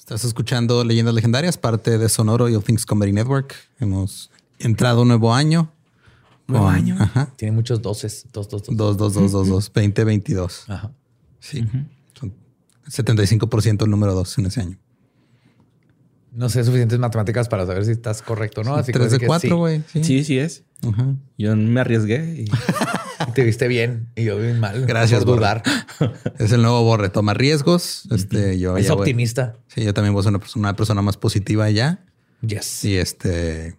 Estás escuchando Leyendas Legendarias, parte de Sonoro y All Things Comedy Network. Hemos entrado un nuevo año. ¿Nuevo con- año? Ajá. Tiene muchos doses. Dos, dos, dos. 2, 2, 2, 2, 2, 20, 22. Ajá. Sí. Son 75% el número 2 en ese año. No sé suficientes matemáticas para saber si estás correcto o no. Así que 3 voy a de decir que 4, güey. Sí. Sí, sí es. Ajá. Yo me arriesgué y. Te viste bien y yo bien mal. Gracias, por Borre. Es el nuevo Borre. Toma riesgos. Este, yo Es ya voy- optimista. Sí, yo también voy a ser una persona, una persona más positiva ya. Yes. Y este.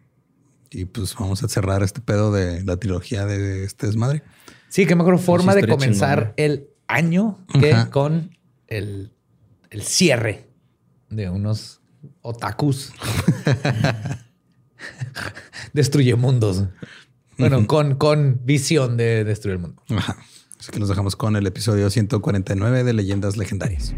Y pues vamos a cerrar este pedo de la trilogía de este desmadre. Sí, qué mejor forma de comenzar chingona. el año que Ajá. con el, el cierre de unos otakus. Destruye mundos. Bueno, con, con visión de destruir el mundo. Ajá. Así que nos dejamos con el episodio 149 de Leyendas Legendarias.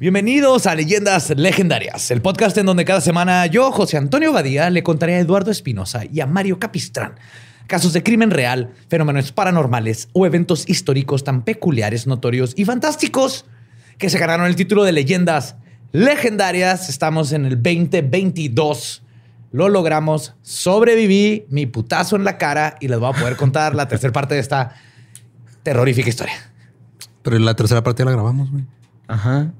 Bienvenidos a Leyendas Legendarias, el podcast en donde cada semana yo, José Antonio Badía, le contaré a Eduardo Espinosa y a Mario Capistrán casos de crimen real, fenómenos paranormales o eventos históricos tan peculiares, notorios y fantásticos que se ganaron el título de Leyendas Legendarias. Estamos en el 2022. Lo logramos, sobreviví, mi putazo en la cara y les voy a poder contar la tercera parte de esta terrorífica historia. Pero la tercera parte ya la grabamos, güey. Ajá.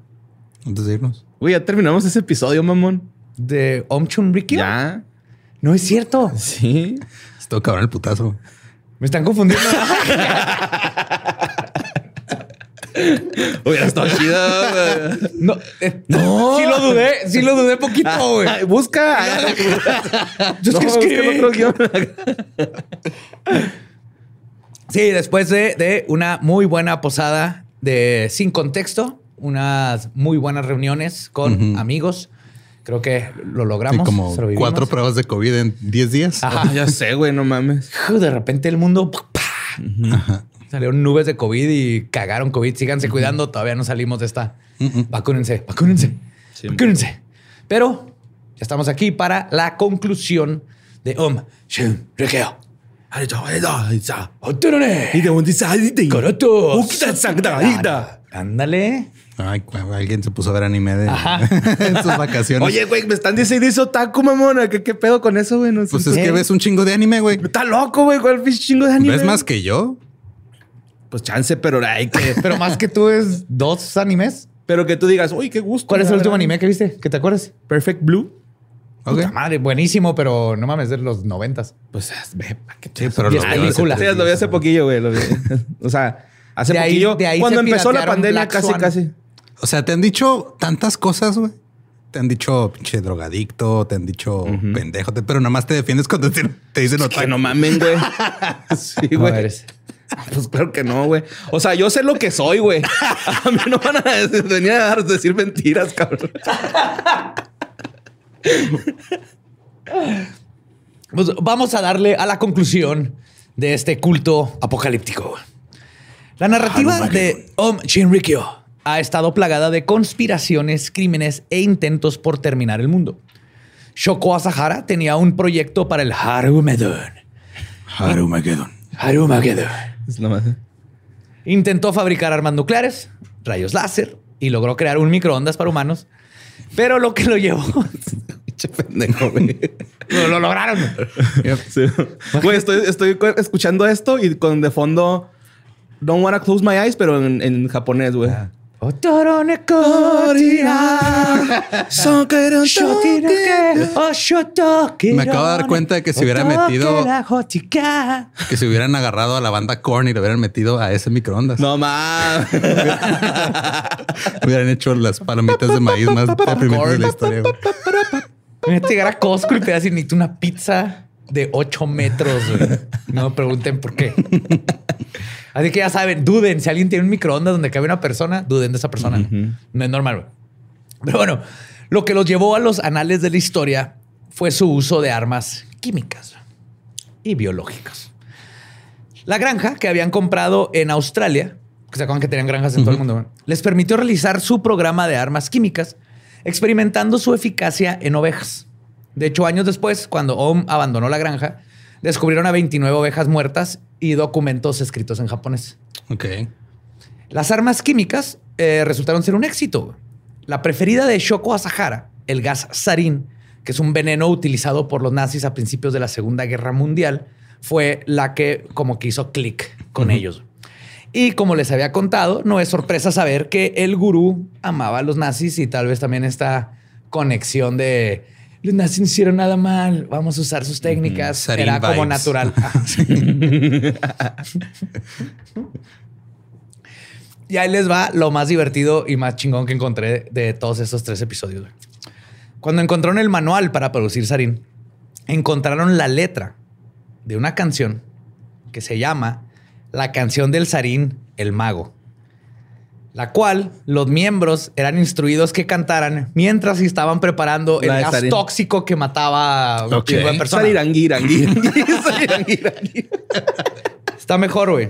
Antes de irnos. Güey, ya terminamos ese episodio, mamón. ¿De Om Chun Rikyo? Ya. No es cierto. Sí. Estuvo cabrón el putazo. Me están confundiendo. Hubiera estado chido. No, eh, No. Sí lo dudé, sí lo dudé poquito, güey. Busca. Yo no, busca otro guion. Sí, después de, de una muy buena posada de sin contexto, unas muy buenas reuniones con Ujú. amigos. Creo que lo Sí, logramos. como sobrevivimos. cuatro pruebas de COVID en 10 días. Ajá. Ah, ya sé, güey, no mames. De repente el mundo. Ajá. salieron nubes de COVID y cagaron COVID. Síganse cuidando, todavía no salimos de esta. Vacúnense, vacúnense, Siempre. vacúnense. Pero ya estamos aquí para la conclusión de Om Shin Rikyo. Otorone. Ándale. Ay, alguien se puso a ver anime de en sus vacaciones. Oye, güey, me están diciendo eso taco, mamona. ¿Qué, qué pedo con eso, güey? No pues es ¿qué? que ves un chingo de anime, güey. Está loco, güey. ¿Cuál pinche chingo de anime? ¿Ves más que yo? Pues chance, pero hay que. Pero más que tú es dos animes. pero que tú digas, uy, qué gusto. ¿Cuál es el último verdad. anime que viste? ¿Que te acuerdas? Perfect Blue. Ok. Puta madre, buenísimo, pero no mames, de los noventas. Pues es- ve, ¿pa' qué Sí, pero lo veo películas. hace Sí, lo vi hace poquillo, güey. lo vi. O sea, hace De ahí- poquillo. de ahí cuando se empezó la pandemia, Black casi, Swan. casi. O sea, te han dicho tantas cosas, güey. Te han dicho pinche drogadicto, te han dicho pendejo, pero nada más te defiendes cuando te, te dicen Que otra. no mamen, güey. Sí, güey. Pues claro que no, güey. O sea, yo sé lo que soy, güey. A mí no van a decir- venir a dar- decir mentiras, cabrón. Pues vamos a darle a la conclusión de este culto apocalíptico. La narrativa de Om Shinrikyo ha estado plagada de conspiraciones, crímenes e intentos por terminar el mundo. Shoko Asahara tenía un proyecto para el Harumedon. Harumageddon. Harumagedon. Es lo más. Intentó fabricar armas nucleares, rayos láser y logró crear un microondas para humanos. Pero lo que lo llevó, Pinche pendejo, güey. no lo lograron. Sí. Güey, estoy, estoy cu- escuchando esto y con de fondo Don't wanna close my eyes, pero en, en japonés, güey. Shotoke Me acabo de dar cuenta de que se hubiera metido-. Que se hubieran agarrado a la banda Korn y le hubieran metido a ese microondas. No mames. Hubieran hecho las palomitas de maíz más deprimentes de la historia. llegar a Costco y te das necesito una pizza de 8 metros. güey. No me pregunten por qué. Así que ya saben, duden. Si alguien tiene un microondas donde cabe una persona, duden de esa persona. No es normal. Pero bueno, lo que los llevó a los anales de la historia fue su uso de armas químicas y biológicas. La granja que habían comprado en Australia, que se acuerdan que tenían granjas en todo el mundo, les permitió realizar su programa de armas químicas, experimentando su eficacia en ovejas. De hecho, años después, cuando Ohm abandonó la granja, descubrieron a 29 ovejas muertas y documentos escritos en japonés. Ok. Las armas químicas eh, resultaron ser un éxito. La preferida de Shoko Asahara, el gas sarin, que es un veneno utilizado por los nazis a principios de la Segunda Guerra Mundial, fue la que como que hizo clic con ellos. Y como les había contado, no es sorpresa saber que el gurú amaba a los nazis y tal vez también esta conexión de no hicieron nada mal, vamos a usar sus técnicas. Era como natural. y ahí les va lo más divertido y más chingón que encontré de todos estos tres episodios. Cuando encontraron el manual para producir sarín, encontraron la letra de una canción que se llama La canción del sarín, el mago la cual los miembros eran instruidos que cantaran mientras estaban preparando el gas tóxico que mataba a un tipo de personas. Está mejor, güey.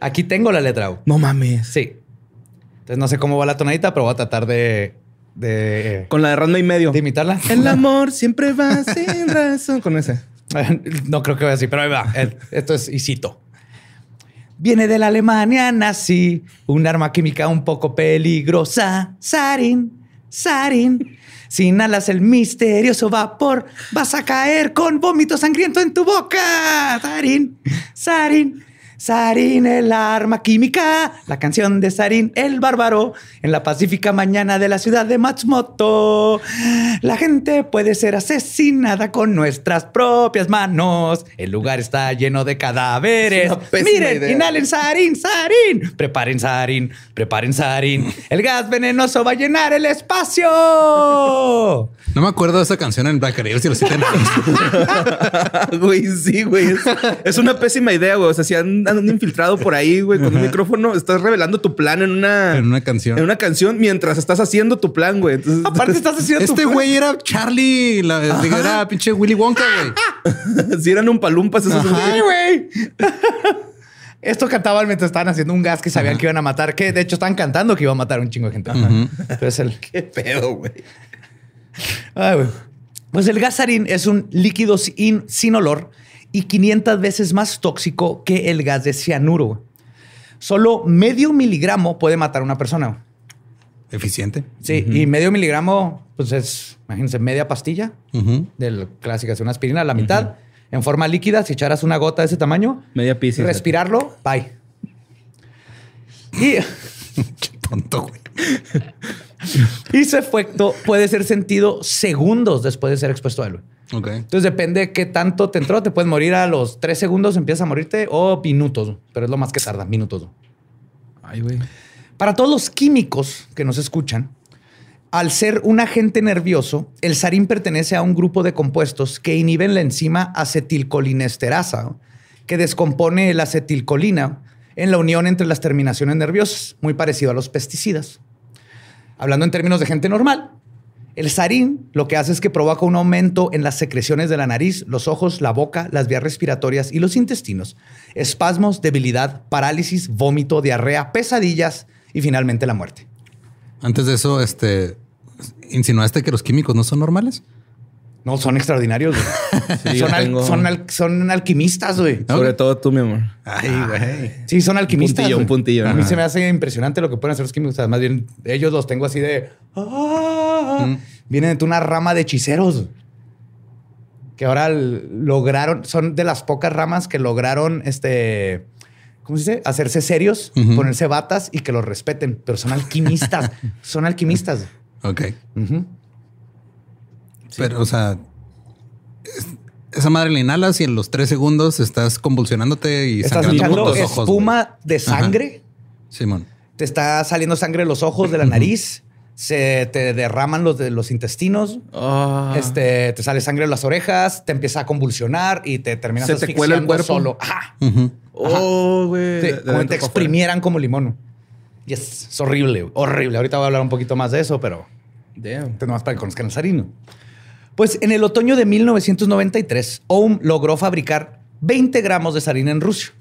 Aquí tengo la letra. Güey. No mames. Sí. Entonces no sé cómo va la tonadita, pero voy a tratar de... de Con la de ronda y medio. De imitarla. El amor siempre va sin razón. Con ese. No creo que vaya así, pero ahí va. Esto es y cito. Viene de la Alemania nazi, un arma química un poco peligrosa. Sarin, sarin. Si inhalas el misterioso vapor, vas a caer con vómito sangriento en tu boca. Sarin, sarin. Sarin, el arma química, la canción de Sarin, el bárbaro, en la pacífica mañana de la ciudad de Matsumoto. La gente puede ser asesinada con nuestras propias manos. El lugar está lleno de cadáveres. Miren, inhalen Sarin, Sarin. Preparen Sarin, preparen Sarin. El gas venenoso va a llenar el espacio. No me acuerdo de esa canción en Black si lo Güey, sí, güey. Es, una pésima idea, güey. O sea, si han un infiltrado por ahí, güey, con un micrófono. Estás revelando tu plan en una... En una canción. En una canción mientras estás haciendo tu plan, güey. Aparte estás haciendo Este güey era Charlie, la, era pinche Willy Wonka, güey. si eran un palumpas esos güey. Esto cantaban mientras estaban haciendo un gas que sabían que iban a matar, que de hecho estaban cantando que iba a matar a un chingo de gente. Entonces el... Qué pedo, güey. Pues el gas sarín es un líquido sin, sin olor y 500 veces más tóxico que el gas de cianuro. Solo medio miligramo puede matar a una persona. Eficiente. Sí, y medio miligramo, pues es, imagínense, media pastilla de la clásica, una aspirina, la mitad, en forma líquida. Si echaras una gota de ese tamaño, media pizza. Respirarlo, bye. Y. Qué tonto, güey. y su efecto puede ser sentido segundos después de ser expuesto a él. Entonces depende de qué tanto te entró. Te puedes morir a los tres segundos, empiezas a morirte o minutos, pero es lo más que tarda, minutos. Ay, güey. Para todos los químicos que nos escuchan, al ser un agente nervioso, el sarín pertenece a un grupo de compuestos que inhiben la enzima acetilcolinesterasa, que descompone la acetilcolina en la unión entre las terminaciones nerviosas, muy parecido a los pesticidas. Hablando en términos de gente normal, el sarín lo que hace es que provoca un aumento en las secreciones de la nariz, los ojos, la boca, las vías respiratorias y los intestinos, espasmos, debilidad, parálisis, vómito, diarrea, pesadillas y finalmente la muerte. Antes de eso, este, insinuaste que los químicos no son normales. No, son extraordinarios. son, alquimistas, güey. Sobre todo tú, mi amor. Ay, güey. Sí, son alquimistas. Un puntillo, un puntillo. A mí se me hace impresionante lo que pueden hacer los químicos. más bien, ellos los tengo así de. Ah". Vienen de una rama de hechiceros que ahora lograron. Son de las pocas ramas que lograron este. ¿Cómo se dice? Hacerse serios, ponerse batas y que los respeten. Pero son alquimistas. son alquimistas. Ok. Pero, o sea, esa madre la inhalas y en los tres segundos estás convulsionándote y estás echando espuma de sangre. Simón. Te está saliendo sangre de los ojos, de la nariz. Se te derraman los de los intestinos. Ah. Este, te sale sangre de las orejas, te empieza a convulsionar y te terminas se te cuela el cuerpo solo. Oh, güey. Te pa' exprimieran como limón. Y es, es horrible, horrible. Ahorita voy a hablar un poquito más de eso, pero. Damn. Nomás para que conozcan el sarino. Pues en el otoño de 1993, Ohm logró fabricar 20 gramos de sarina en Rusia.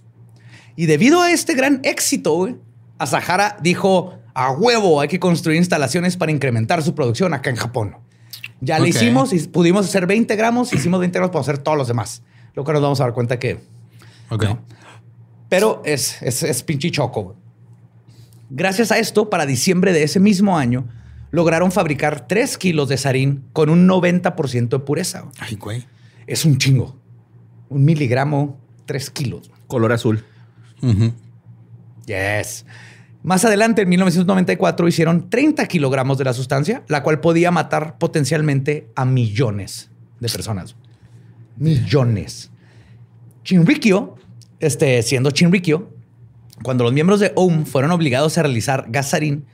Y debido a este gran éxito, güey, Asahara dijo, a huevo, hay que construir instalaciones para incrementar su producción acá en Japón. Ya le Ok. hicimos y pudimos hacer 20 gramos, hicimos 20 gramos para hacer todos los demás. Lo que nos vamos a dar cuenta que Ok. pero es, es, es pinche choco. güey. Gracias a esto, para diciembre de ese mismo año, lograron fabricar 3 kilos de sarín con un 90% de pureza. Ay, güey. Es un chingo. Un miligramo, 3 kilos. Color azul. Yes. Más adelante, en 1994, hicieron 30 kilogramos de la sustancia, la cual podía matar potencialmente a millones de personas. Millones. Chinrikyo, este, siendo Chinrikyo, cuando los miembros de OM fueron obligados a realizar gasarín,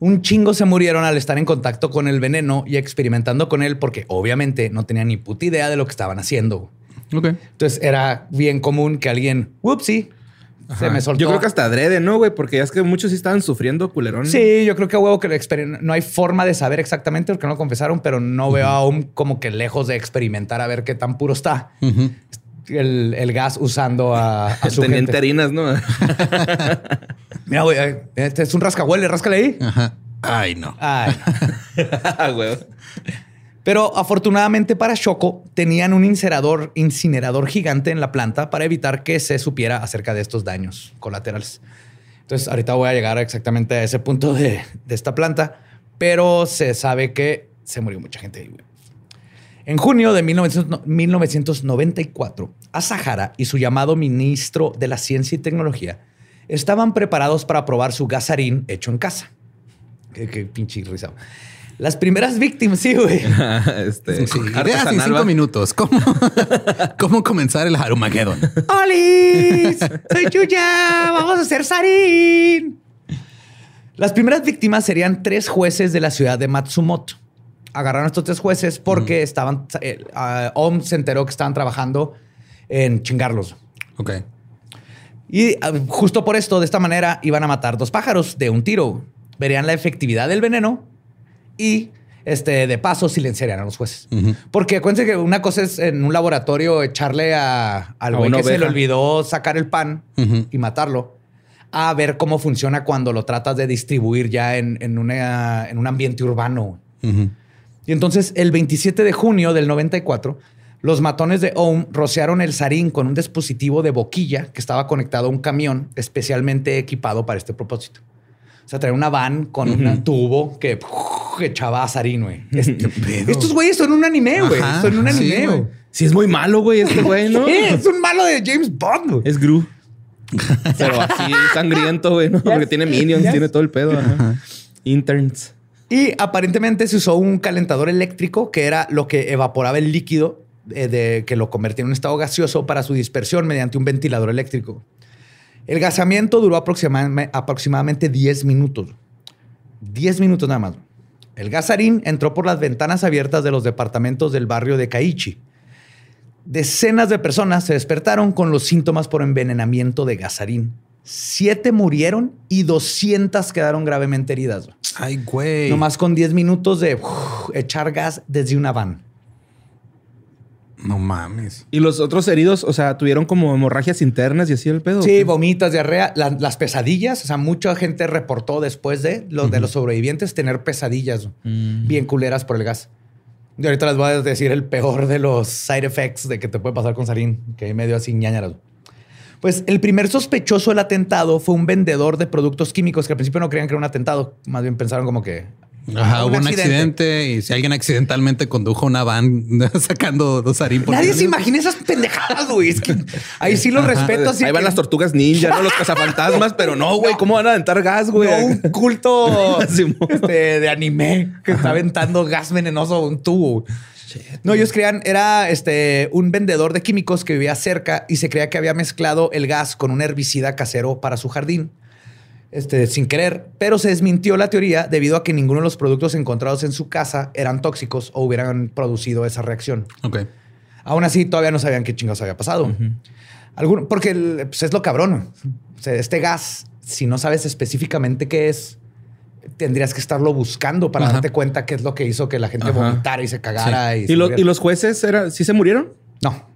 un chingo se murieron al estar en contacto con el veneno y experimentando con él porque obviamente no tenían ni puta idea de lo que estaban haciendo. Ok. Entonces era bien común que alguien, whoopsie, se me soltó. Yo creo que hasta adrede, ¿no, güey? Porque ya es que muchos sí estaban sufriendo culerón. Sí, yo creo que a huevo que no hay forma de saber exactamente porque no lo confesaron, pero no veo aún como que lejos de experimentar a ver qué tan puro está el, el gas usando a, a su Teniente gente. harinas, ¿no? Mira, güey, eh, este es un rascahuele, ráscale ahí. Ajá. Ay, no. Ay. Ah, güey. Pero afortunadamente para Shoko tenían un incinerador, incinerador gigante en la planta para evitar que se supiera acerca de estos daños colaterales. Entonces ahorita voy a llegar exactamente a ese punto de, de esta planta, pero se sabe que se murió mucha gente ahí. En junio de 1900 1994, Asahara y su llamado ministro de la Ciencia y Tecnología estaban preparados para probar su gasarín hecho en casa. Qué, qué pinche risa. Las primeras víctimas, sí, güey. este, Sí, ideas en cinco minutos. ¿Cómo, ¿Cómo comenzar el Harumageddon? ¡Olis! ¡Soy Yuya! ¡Vamos a hacer sarín! Las primeras víctimas serían tres jueces de la ciudad de Matsumoto. Agarraron a estos tres jueces porque estaban... Eh, Om se enteró que estaban trabajando en chingarlos. Ok. Y ah, justo por esto, de esta manera, iban a matar dos pájaros de un tiro. Verían la efectividad del veneno y este, de paso silenciarían a los jueces. Porque acuérdense que una cosa es en un laboratorio echarle a, al güey que se le olvidó sacar el pan y matarlo, a ver cómo funciona cuando lo tratas de distribuir ya en, en una- en un ambiente urbano. Y entonces, el 27 de junio del 94, los matones de Ohm rociaron el sarín con un dispositivo de boquilla que estaba conectado a un camión especialmente equipado para este propósito. O sea, traía una van con un tubo que echaba sarín, güey. Estos güeyes son un anime, güey. Son un sí, anime, güey. Sí, es muy malo, güey, este güey, ¿no? Es un malo de James Bond, güey. Es Gru. Pero así sangriento, güey, ¿no? Porque tiene minions, Yes. tiene todo el pedo. ajá. Interns. Y aparentemente se usó un calentador eléctrico que era lo que evaporaba el líquido eh, de, que lo convertía en un estado gaseoso para su dispersión mediante un ventilador eléctrico. El gasamiento duró aproxima- aproximadamente 10 minutos. 10 minutos nada más. El gasarín entró por las ventanas abiertas de los departamentos del barrio de Kaichi. Decenas de personas se despertaron con los síntomas por envenenamiento de gasarín. Siete murieron y 200 quedaron gravemente heridas. Ay, güey. Nomás con 10 minutos de echar gas desde una van. No mames. Y los otros heridos, o sea, tuvieron como hemorragias internas y así el pedo. Sí, vomitas, diarrea, la- las pesadillas. O sea, mucha gente reportó después de los, de los sobrevivientes tener pesadillas Mm. bien culeras por el gas. Y ahorita les voy a decir el peor de los side effects de que te puede pasar con sarín, que hay medio así ñañaras. Pues el primer sospechoso del atentado fue un vendedor de productos químicos que al principio no creían que era un atentado. Más bien pensaron como que... Ajá, hubo un accidente. y si alguien accidentalmente condujo una van sacando dos harín por Nadie se imagina esas pendejadas, güey. Es que ahí sí lo respeto. Así Ahí van las tortugas ninja, ¿no? Los cazafantasmas, pero no, güey, ¿cómo van a aventar gas, güey? No, un culto este, de anime que está aventando gas venenoso a un tubo. No, ellos creían, era este, un vendedor de químicos que vivía cerca y se creía que había mezclado el gas con un herbicida casero para su jardín. Este, sin querer, pero se desmintió la teoría debido a que ninguno de los productos encontrados en su casa eran tóxicos o hubieran producido esa reacción. Ok. Aún así, todavía no sabían qué chingados había pasado. Algún, porque el- pues, es lo cabrón. O sea, este gas, si no sabes específicamente qué es, tendrías que estarlo buscando para Ajá. darte cuenta qué es lo que hizo que la gente Ajá. vomitara y se cagara. Y, se ¿Y, lo- muriera. y los jueces era, sí se murieron? No,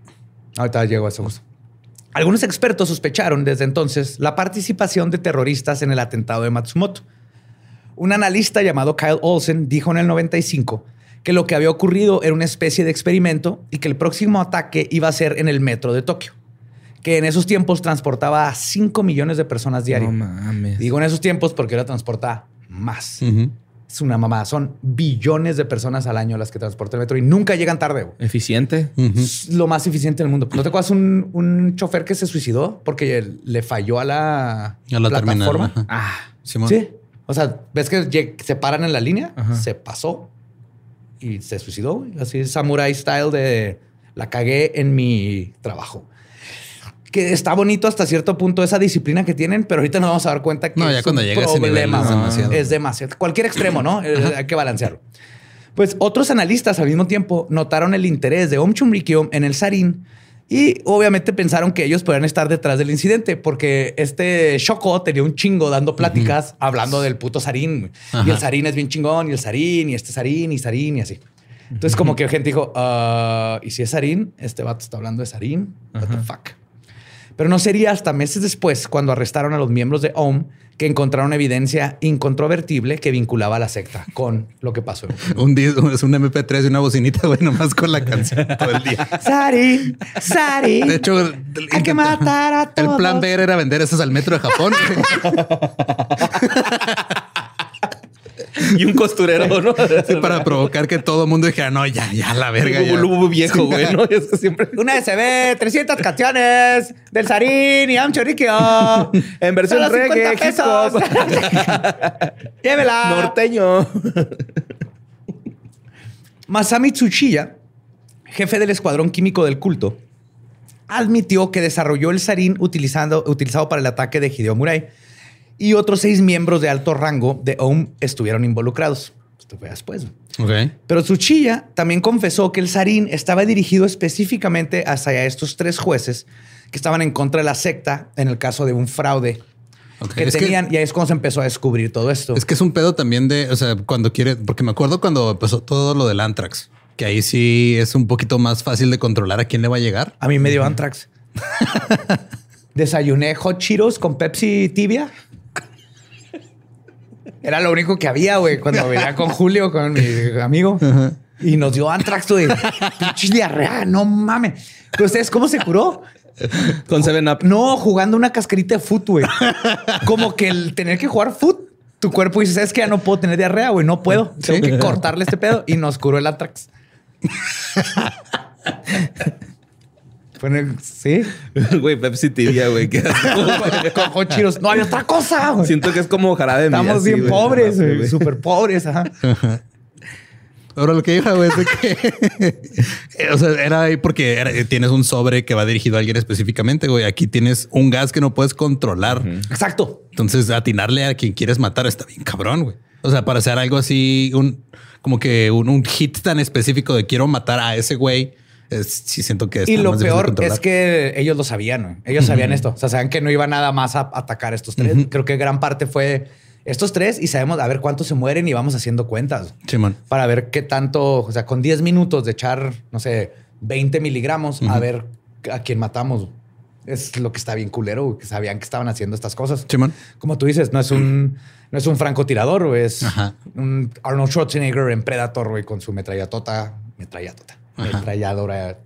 ahorita llego a eso. justo. Algunos expertos sospecharon desde entonces la participación de terroristas en el atentado de Matsumoto. Un analista llamado Kyle Olsen dijo en el 95 que lo que había ocurrido era una especie de experimento y que el próximo ataque iba a ser en el metro de Tokio, que en esos tiempos transportaba a 5 millones de personas diarias. No mames. Digo en esos tiempos porque ahora transporta más. Ujú. Es una mamada. Son billones de personas al año las que transporta el metro y nunca llegan tarde. güey. Eficiente. Lo más eficiente del mundo. ¿No te acuerdas un, un chofer que se suicidó porque le falló a la, A la terminal. plataforma? Ah. Simón. Sí. O sea, ves que se paran en la línea, Ajá. se pasó y se suicidó. güey. Así samurai style de la cagué en mi trabajo. Que está bonito hasta cierto punto esa disciplina que tienen, pero ahorita nos vamos a dar cuenta que No, ya es cuando un llega nivel problema, es demasiado. Es demasiado. Cualquier extremo, ¿no? Eh, Hay que balancearlo. Pues otros analistas al mismo tiempo notaron el interés de Om en el Sarin y obviamente pensaron que ellos podrían estar detrás del incidente porque este Shoko tenía un chingo dando pláticas hablando del puto güey. Y el Sarin es bien chingón y el Sarin y este Sarin y Sarin y así. Entonces como que gente dijo, "Ah, ¿y si es Sarin? Este vato está hablando de Sarin. What the fuck. Pero no sería hasta meses después, cuando arrestaron a los miembros de OM, que encontraron evidencia incontrovertible que vinculaba a la secta con lo que pasó. Un dis- es un MP3 y una bocinita, güey, nomás con la canción todo el día. Sari, Sari. De hecho, Hay que matar a El todos. plan B era vender esos al metro de Japón. Y un costurero, ¿no? Sí, para provocar que todo el mundo dijera, no, ya, ya, la verga. ya". Un viejo, güey, ¿no? Es que siempre... Una SB, 300 canciones del Sarin y Amcho Rikio. En versión Solo 50 reggae, hip hop. Llévela. Norteño. Masami Tsuchiya, jefe del escuadrón químico del culto, admitió que desarrolló el sarín utilizando, utilizado para el ataque de Hideo Murai y otros seis miembros de alto rango de OM estuvieron involucrados. Esto fue después. Ok. Pero Tsuchiya también confesó que el sarín estaba dirigido específicamente hacia estos tres jueces que estaban en contra de la secta en el caso de un fraude ok. que Es que- tenían. y ahí es cuando se empezó a descubrir todo esto. Es que es un pedo también de, o sea, cuando quiere, porque me acuerdo cuando empezó todo lo del Antrax, que ahí sí es un poquito más fácil de controlar a quién le va a llegar. A mí me dio Antrax. Desayuné hot Cheetos con Pepsi tibia. Era lo único que había, güey, cuando venía con Julio, con mi amigo. Y nos dio Antrax, güey. Pinche diarrea, no mames. ¿Pero ustedes cómo se curó? Con Seven Up. No, jugando una cascarita de foot, güey. Como que el tener que jugar foot, tu cuerpo dice, ¿sabes que Ya no puedo tener diarrea, güey. No puedo. Tengo que cortarle este pedo. Y nos curó el Antrax. Fue en el- Sí. Güey, Pepsi tibia, güey. hot Cheetos. No hay otra cosa, güey. Siento que es como jarabe de Estamos así, bien güey. pobres, güey. Súper pobres, ajá. Ahora lo que dijo, güey, es de que, o sea, era ahí porque era- tienes un sobre que va dirigido a alguien específicamente, güey. Aquí tienes un gas que no puedes controlar. Exacto. Entonces, atinarle a quien quieres matar está bien cabrón, güey. O sea, para hacer algo así, un como que un, un hit tan específico de quiero matar a ese güey, es- sí siento que Y lo peor es que ellos lo sabían. Ellos sabían esto. O sea, sabían que no iba nada más a atacar a estos tres. Creo que gran parte fue estos tres y sabemos a ver cuántos se mueren y vamos haciendo cuentas Simón. para ver qué tanto, o sea, con 10 minutos de echar, no sé, 20 miligramos, a ver a quién matamos. Es lo que está bien culero, que sabían que estaban haciendo estas cosas. Como tú dices, no es un, no es un francotirador, es Ajá. un Arnold Schwarzenegger en Predator, güey, con su metrallatota, metrallatota, Metralladora,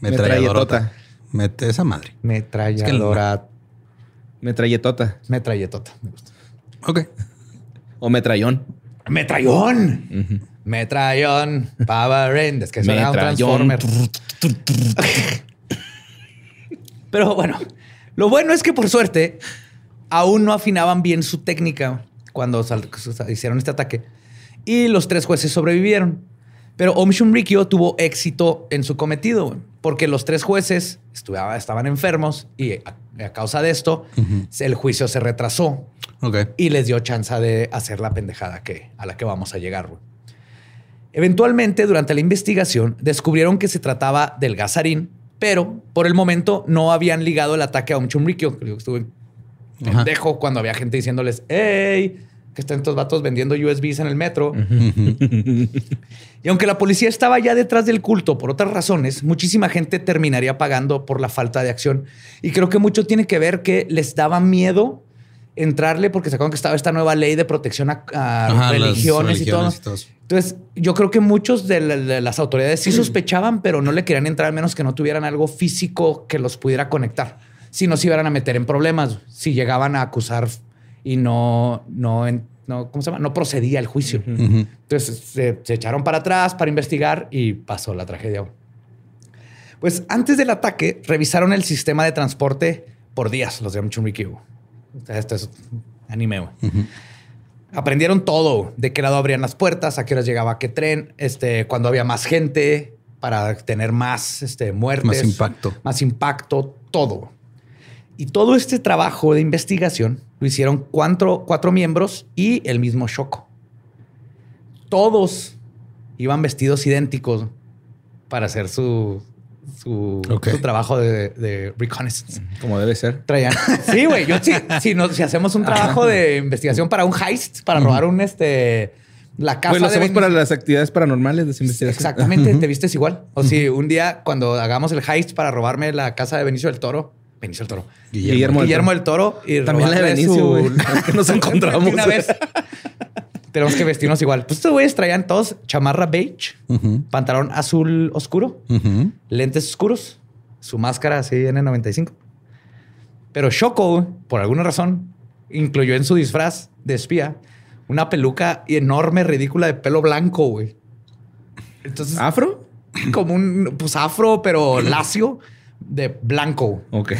Metralladorota. Mete esa madre. metralladora, Metralletota. metralletota, me gusta. Ok. O metrallón. ¡Metrallón! Metrallón, Power Rangers, que suena a un. Transformer. Pero bueno, lo bueno es que por suerte aún no afinaban bien su técnica cuando hicieron este ataque y los tres jueces sobrevivieron. Pero Om tuvo éxito en su cometido porque los tres jueces estaban enfermos y a, causa de esto el juicio se retrasó y les dio chance de hacer la pendejada que, a la que vamos a llegar. güey. Eventualmente, durante la investigación, descubrieron que se trataba del gasarín, Pero por el momento no habían ligado el ataque a. Creo que estuve pendejo cuando había gente diciéndoles, hey, que están estos vatos vendiendo USBs en el metro. Y aunque la policía estaba ya detrás del culto por otras razones, muchísima gente terminaría pagando por la falta de acción. Y creo que mucho tiene que ver que les daba miedo entrarle porque se acuerdan que estaba esta nueva ley de protección a, a Ajá, las religiones, y todo. y. Entonces, yo creo que muchos de, la- de las autoridades sí sospechaban, pero no le querían entrar a menos que no tuvieran algo físico que los pudiera conectar. Si no se iban a meter en problemas, si llegaban a acusar y no, no, no, ¿cómo se llama? No procedía el juicio. Entonces se, se echaron para atrás para investigar y pasó la tragedia. Pues antes del ataque revisaron el sistema de transporte por días, los de Amchumrikyo. Esto es anime. güey. Aprendieron todo, de qué lado abrían las puertas, a qué horas llegaba qué tren, este, cuando había más gente para tener más este, muertes. Más impacto. Más impacto, todo. Y todo este trabajo de investigación lo hicieron cuatro, cuatro miembros y el mismo Shoko. Todos iban vestidos idénticos para hacer su, su, trabajo de, de reconnaissance. Como debe ser. Traían. Sí, güey. Yo sí. Si, si hacemos un trabajo de investigación para un heist, para robar un este. La casa Pues lo de hacemos Ben- para las actividades paranormales de esa investigación. Exactamente, te vistes igual. O si un día cuando hagamos el heist para robarme la casa de Benicio del Toro, Benicio del Toro, Guillermo, Guillermo, del Toro y También la de Benicio, su- nos encontramos. Una vez. Tenemos que vestirnos igual. Pues estos güeyes traían todos chamarra beige, pantalón azul oscuro, lentes oscuros, su máscara así N95. Pero Shoko, por alguna razón, incluyó en su disfraz de espía una peluca enorme, ridícula de pelo blanco, güey. Entonces, ¿Afro? como un pues afro, pero lacio de blanco. Ok.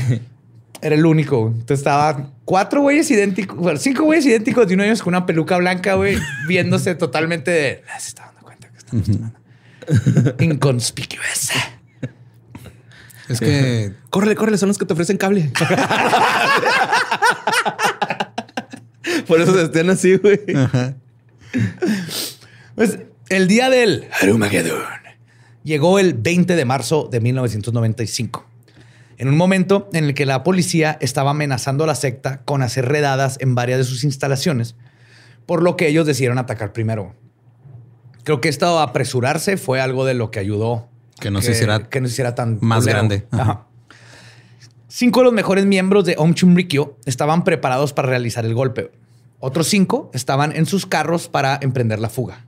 Era el único. Entonces estaban cuatro güeyes idénticos, bueno, cinco güeyes idénticos de uno de ellos con una peluca blanca, güey, viéndose totalmente de. "Ah, Se está dando cuenta que estamos tomando. Inconspicuous. Es que Córrele, córrele, son los que te ofrecen cable. Por eso se estén así, güey. Pues el día del Armageddon llegó el 20 de marzo de 1995. En un momento en el que la policía estaba amenazando a la secta con hacer redadas en varias de sus instalaciones, por lo que ellos decidieron atacar primero. Creo que esto apresurarse fue algo de lo que ayudó Que no se hiciera que no se hiciera tan más culero. grande. Ajá. Ajá. Cinco de los mejores miembros de Om Chumrikyo estaban preparados para realizar el golpe. Otros cinco estaban en sus carros para emprender la fuga.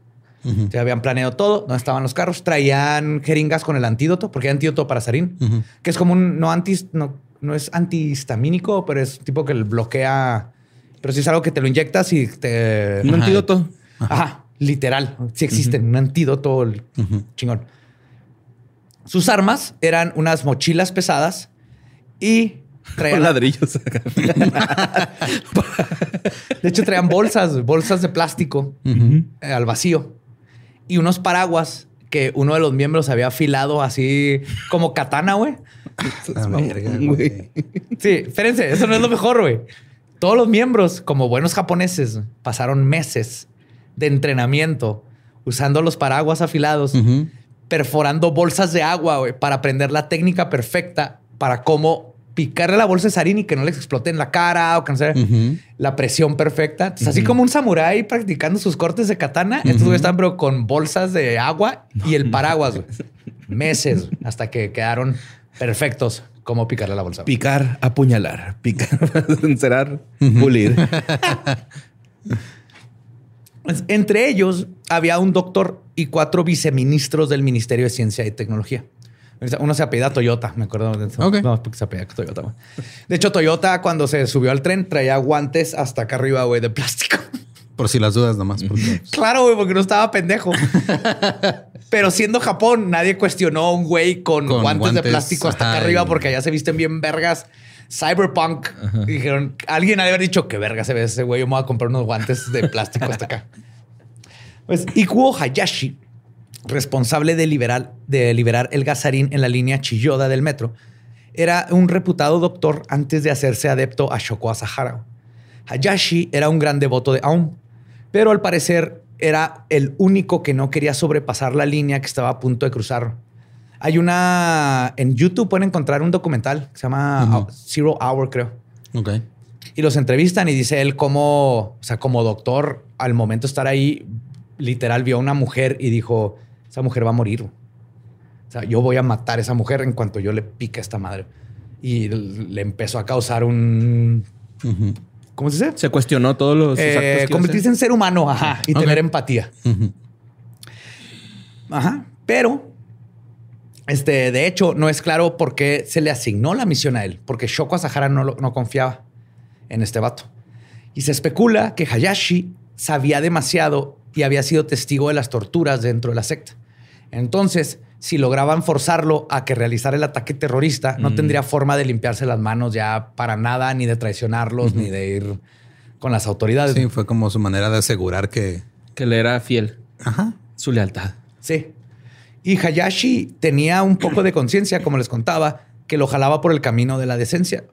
Ya habían planeado todo, dónde estaban los carros, traían jeringas con el antídoto, porque hay antídoto para sarín, que es como un no antis, no, no es antihistamínico, pero es tipo que bloquea, pero sí es algo que te lo inyectas y te Un Ajá. antídoto. Ajá, literal. Sí existen, un antídoto chingón. Sus armas eran unas mochilas pesadas y traían, ladrillos. de hecho traían bolsas, bolsas de plástico eh, al vacío y unos paraguas que uno de los miembros había afilado así como katana, güey. Verga, Güey. Sí, espérense, eso no es lo mejor, güey. Todos los miembros, como buenos japoneses, pasaron meses de entrenamiento usando los paraguas afilados, perforando bolsas de agua, güey, para aprender la técnica perfecta para cómo picarle la bolsa de sarín y que no les explote en la cara o que no la presión perfecta. Entonces, así como un samurái practicando sus cortes de katana, estos güeyes están pero con bolsas de agua y el paraguas. Meses hasta que quedaron perfectos como picarle la bolsa. Picar, apuñalar. Picar, encerar, pulir. Pues, Entre ellos había un doctor y cuatro viceministros del Ministerio de Ciencia y Tecnología. Uno se apellida Toyota, me acuerdo de eso. Ok. No, porque se apellida Toyota. güey. De hecho, Toyota cuando se subió al tren traía guantes hasta acá arriba, güey, de plástico. Por si las dudas nomás. Porque, claro, güey, porque no estaba pendejo. Pero siendo Japón, nadie cuestionó a un güey con, Con guantes, de plástico hasta acá arriba porque allá se visten bien vergas. Cyberpunk. Dijeron, alguien ha de haber dicho que verga se ve ese güey. Yo me voy a comprar unos guantes de plástico hasta acá. Pues Ikuo Hayashi, responsable de liberar, de liberar el gasarín en la línea Chiyoda del metro, era un reputado doctor antes de hacerse adepto a Shoko Asahara. Hayashi era un gran devoto de Aum, pero al parecer era el único que no quería sobrepasar la línea que estaba a punto de cruzar. Hay una. En YouTube pueden encontrar un documental que se llama Zero Hour, creo. Ok. Y los entrevistan y dice él cómo, o sea, como doctor, al momento de estar ahí, literal vio a una mujer y dijo: Esa mujer va a morir. O sea, yo voy a matar a esa mujer en cuanto yo le pique a esta madre. Y le empezó a causar un. ¿Cómo se dice? Se cuestionó todos los. Eh, convertirse en ser humano, ajá, y tener empatía. Ajá. Pero, este, de hecho, no es claro por qué se le asignó la misión a él, porque Shoko Asahara no, no confiaba en este vato. Y se especula que Hayashi sabía demasiado y había sido testigo de las torturas dentro de la secta. Entonces, si lograban forzarlo a que realizara el ataque terrorista, no mm. tendría forma de limpiarse las manos ya para nada, ni de traicionarlos, ni de ir con las autoridades. Sí, fue como su manera de asegurar que... Que le era fiel. Ajá. Su lealtad. Sí. Y Hayashi tenía un poco de conciencia, como les contaba, que lo jalaba por el camino de la decencia.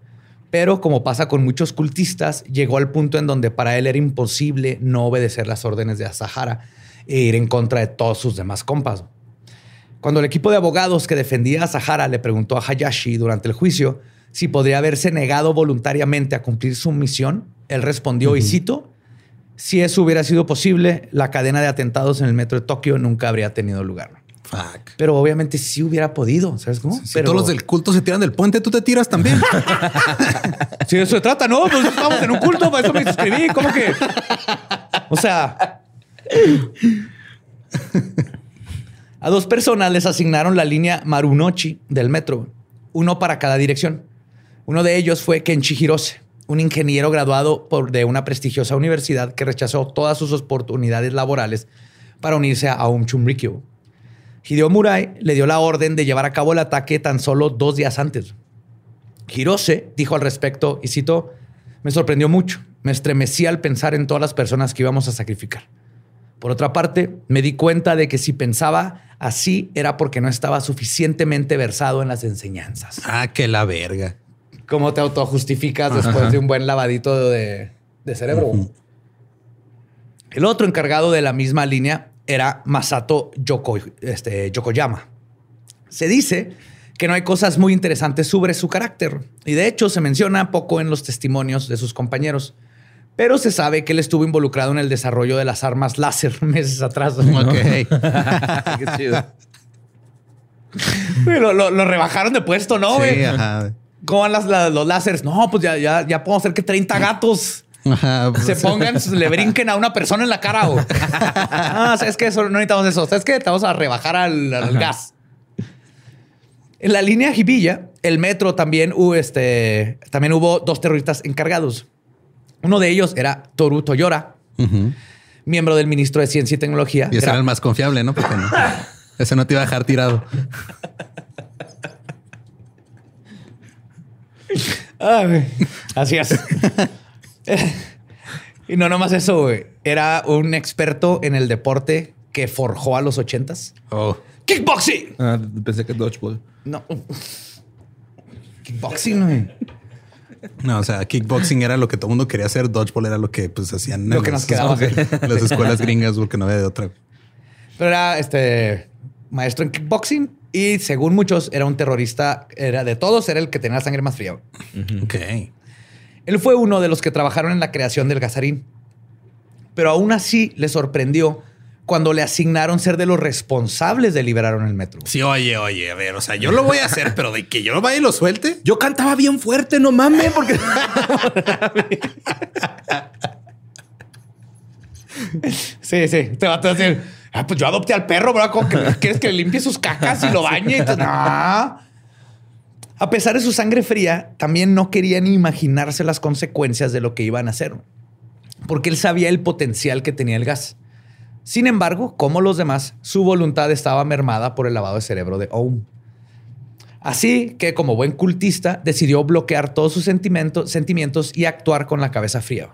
Pero como pasa con muchos cultistas, llegó al punto en donde para él era imposible no obedecer las órdenes de Asahara e ir en contra de todos sus demás compas. Cuando el equipo de abogados que defendía a Sahara le preguntó a Hayashi durante el juicio si podría haberse negado voluntariamente a cumplir su misión, él respondió, y cito, si eso hubiera sido posible, la cadena de atentados en el metro de Tokio nunca habría tenido lugar. Fuck. Pero obviamente sí hubiera podido, ¿sabes cómo? Si Pero todos los del culto se tiran del puente, tú te tiras también. si eso se trata, no, pues estamos en un culto, para eso me suscribí, ¿cómo que? O sea... A dos personas les asignaron la línea Marunochi del metro, uno para cada dirección. Uno de ellos fue Kenshi Hirose, un ingeniero graduado por, de una prestigiosa universidad que rechazó todas sus oportunidades laborales para unirse a Aum Chunrikyo. Hideo Murai le dio la orden de llevar a cabo el ataque tan solo dos días antes. Hirose dijo al respecto, y cito, me sorprendió mucho, me estremecí al pensar en todas las personas que íbamos a sacrificar. Por otra parte, me di cuenta de que si pensaba así era porque no estaba suficientemente versado en las enseñanzas. Ah, que la verga. ¿Cómo te autojustificas después de un buen lavadito de, cerebro? El otro encargado de la misma línea era Masato este, Yokoyama. Se dice que no hay cosas muy interesantes sobre su carácter y de hecho se menciona poco en los testimonios de sus compañeros pero se sabe que él estuvo involucrado en el desarrollo de las armas láser meses atrás. Ok. Qué chido. Lo, rebajaron de puesto, ¿no? Sí, ajá. ¿Cómo van los láseres? No, pues ya, ya, ya podemos hacer que 30 gatos pues se pongan, le brinquen a una persona en la cara. O... ah, ¿sabes qué? no necesitamos eso. ¿Sabes qué? Te vamos a rebajar al, gas. En la línea Jibilla, el metro también, hubo, este, también hubo dos terroristas encargados. Uno de ellos era Toru Toyora, miembro del ministro de Ciencia y Tecnología. Y ese era el más confiable, ¿no? Porque no, ese no te iba a dejar tirado. así es. y no nomás eso, güey. Era un experto en el deporte que forjó a los ochentas. Oh. Kickboxing. Ah, pensé que dodgeball. No. Kickboxing, güey. No, o sea, kickboxing era lo que todo el mundo quería hacer, dodgeball era lo que pues hacían lo que nos quedaba. las escuelas gringas porque no había de otra. Pero era este maestro en kickboxing y según muchos era un terrorista, era de todos, era el que tenía la sangre más fría. Ok. Él fue uno de los que trabajaron en la creación del gasarín. Pero aún así le sorprendió cuando le asignaron ser de los responsables de liberar el metro. Sí, oye, oye, a ver, o sea, yo lo voy a hacer, pero de que yo vaya y lo suelte. Yo cantaba bien fuerte, no mames, porque. sí, sí, te va a decir, ah, pues yo adopté al perro, ¿verdad? ¿Quieres que le limpie sus cacas y lo bañe? No. A pesar de su sangre fría, también no quería ni imaginarse las consecuencias de lo que iban a hacer, porque él sabía el potencial que tenía el gas. Sin embargo, como los demás, su voluntad estaba mermada por el lavado de cerebro de Oum. Así que, como buen cultista, decidió bloquear todos sus sentimientos, y actuar con la cabeza fría.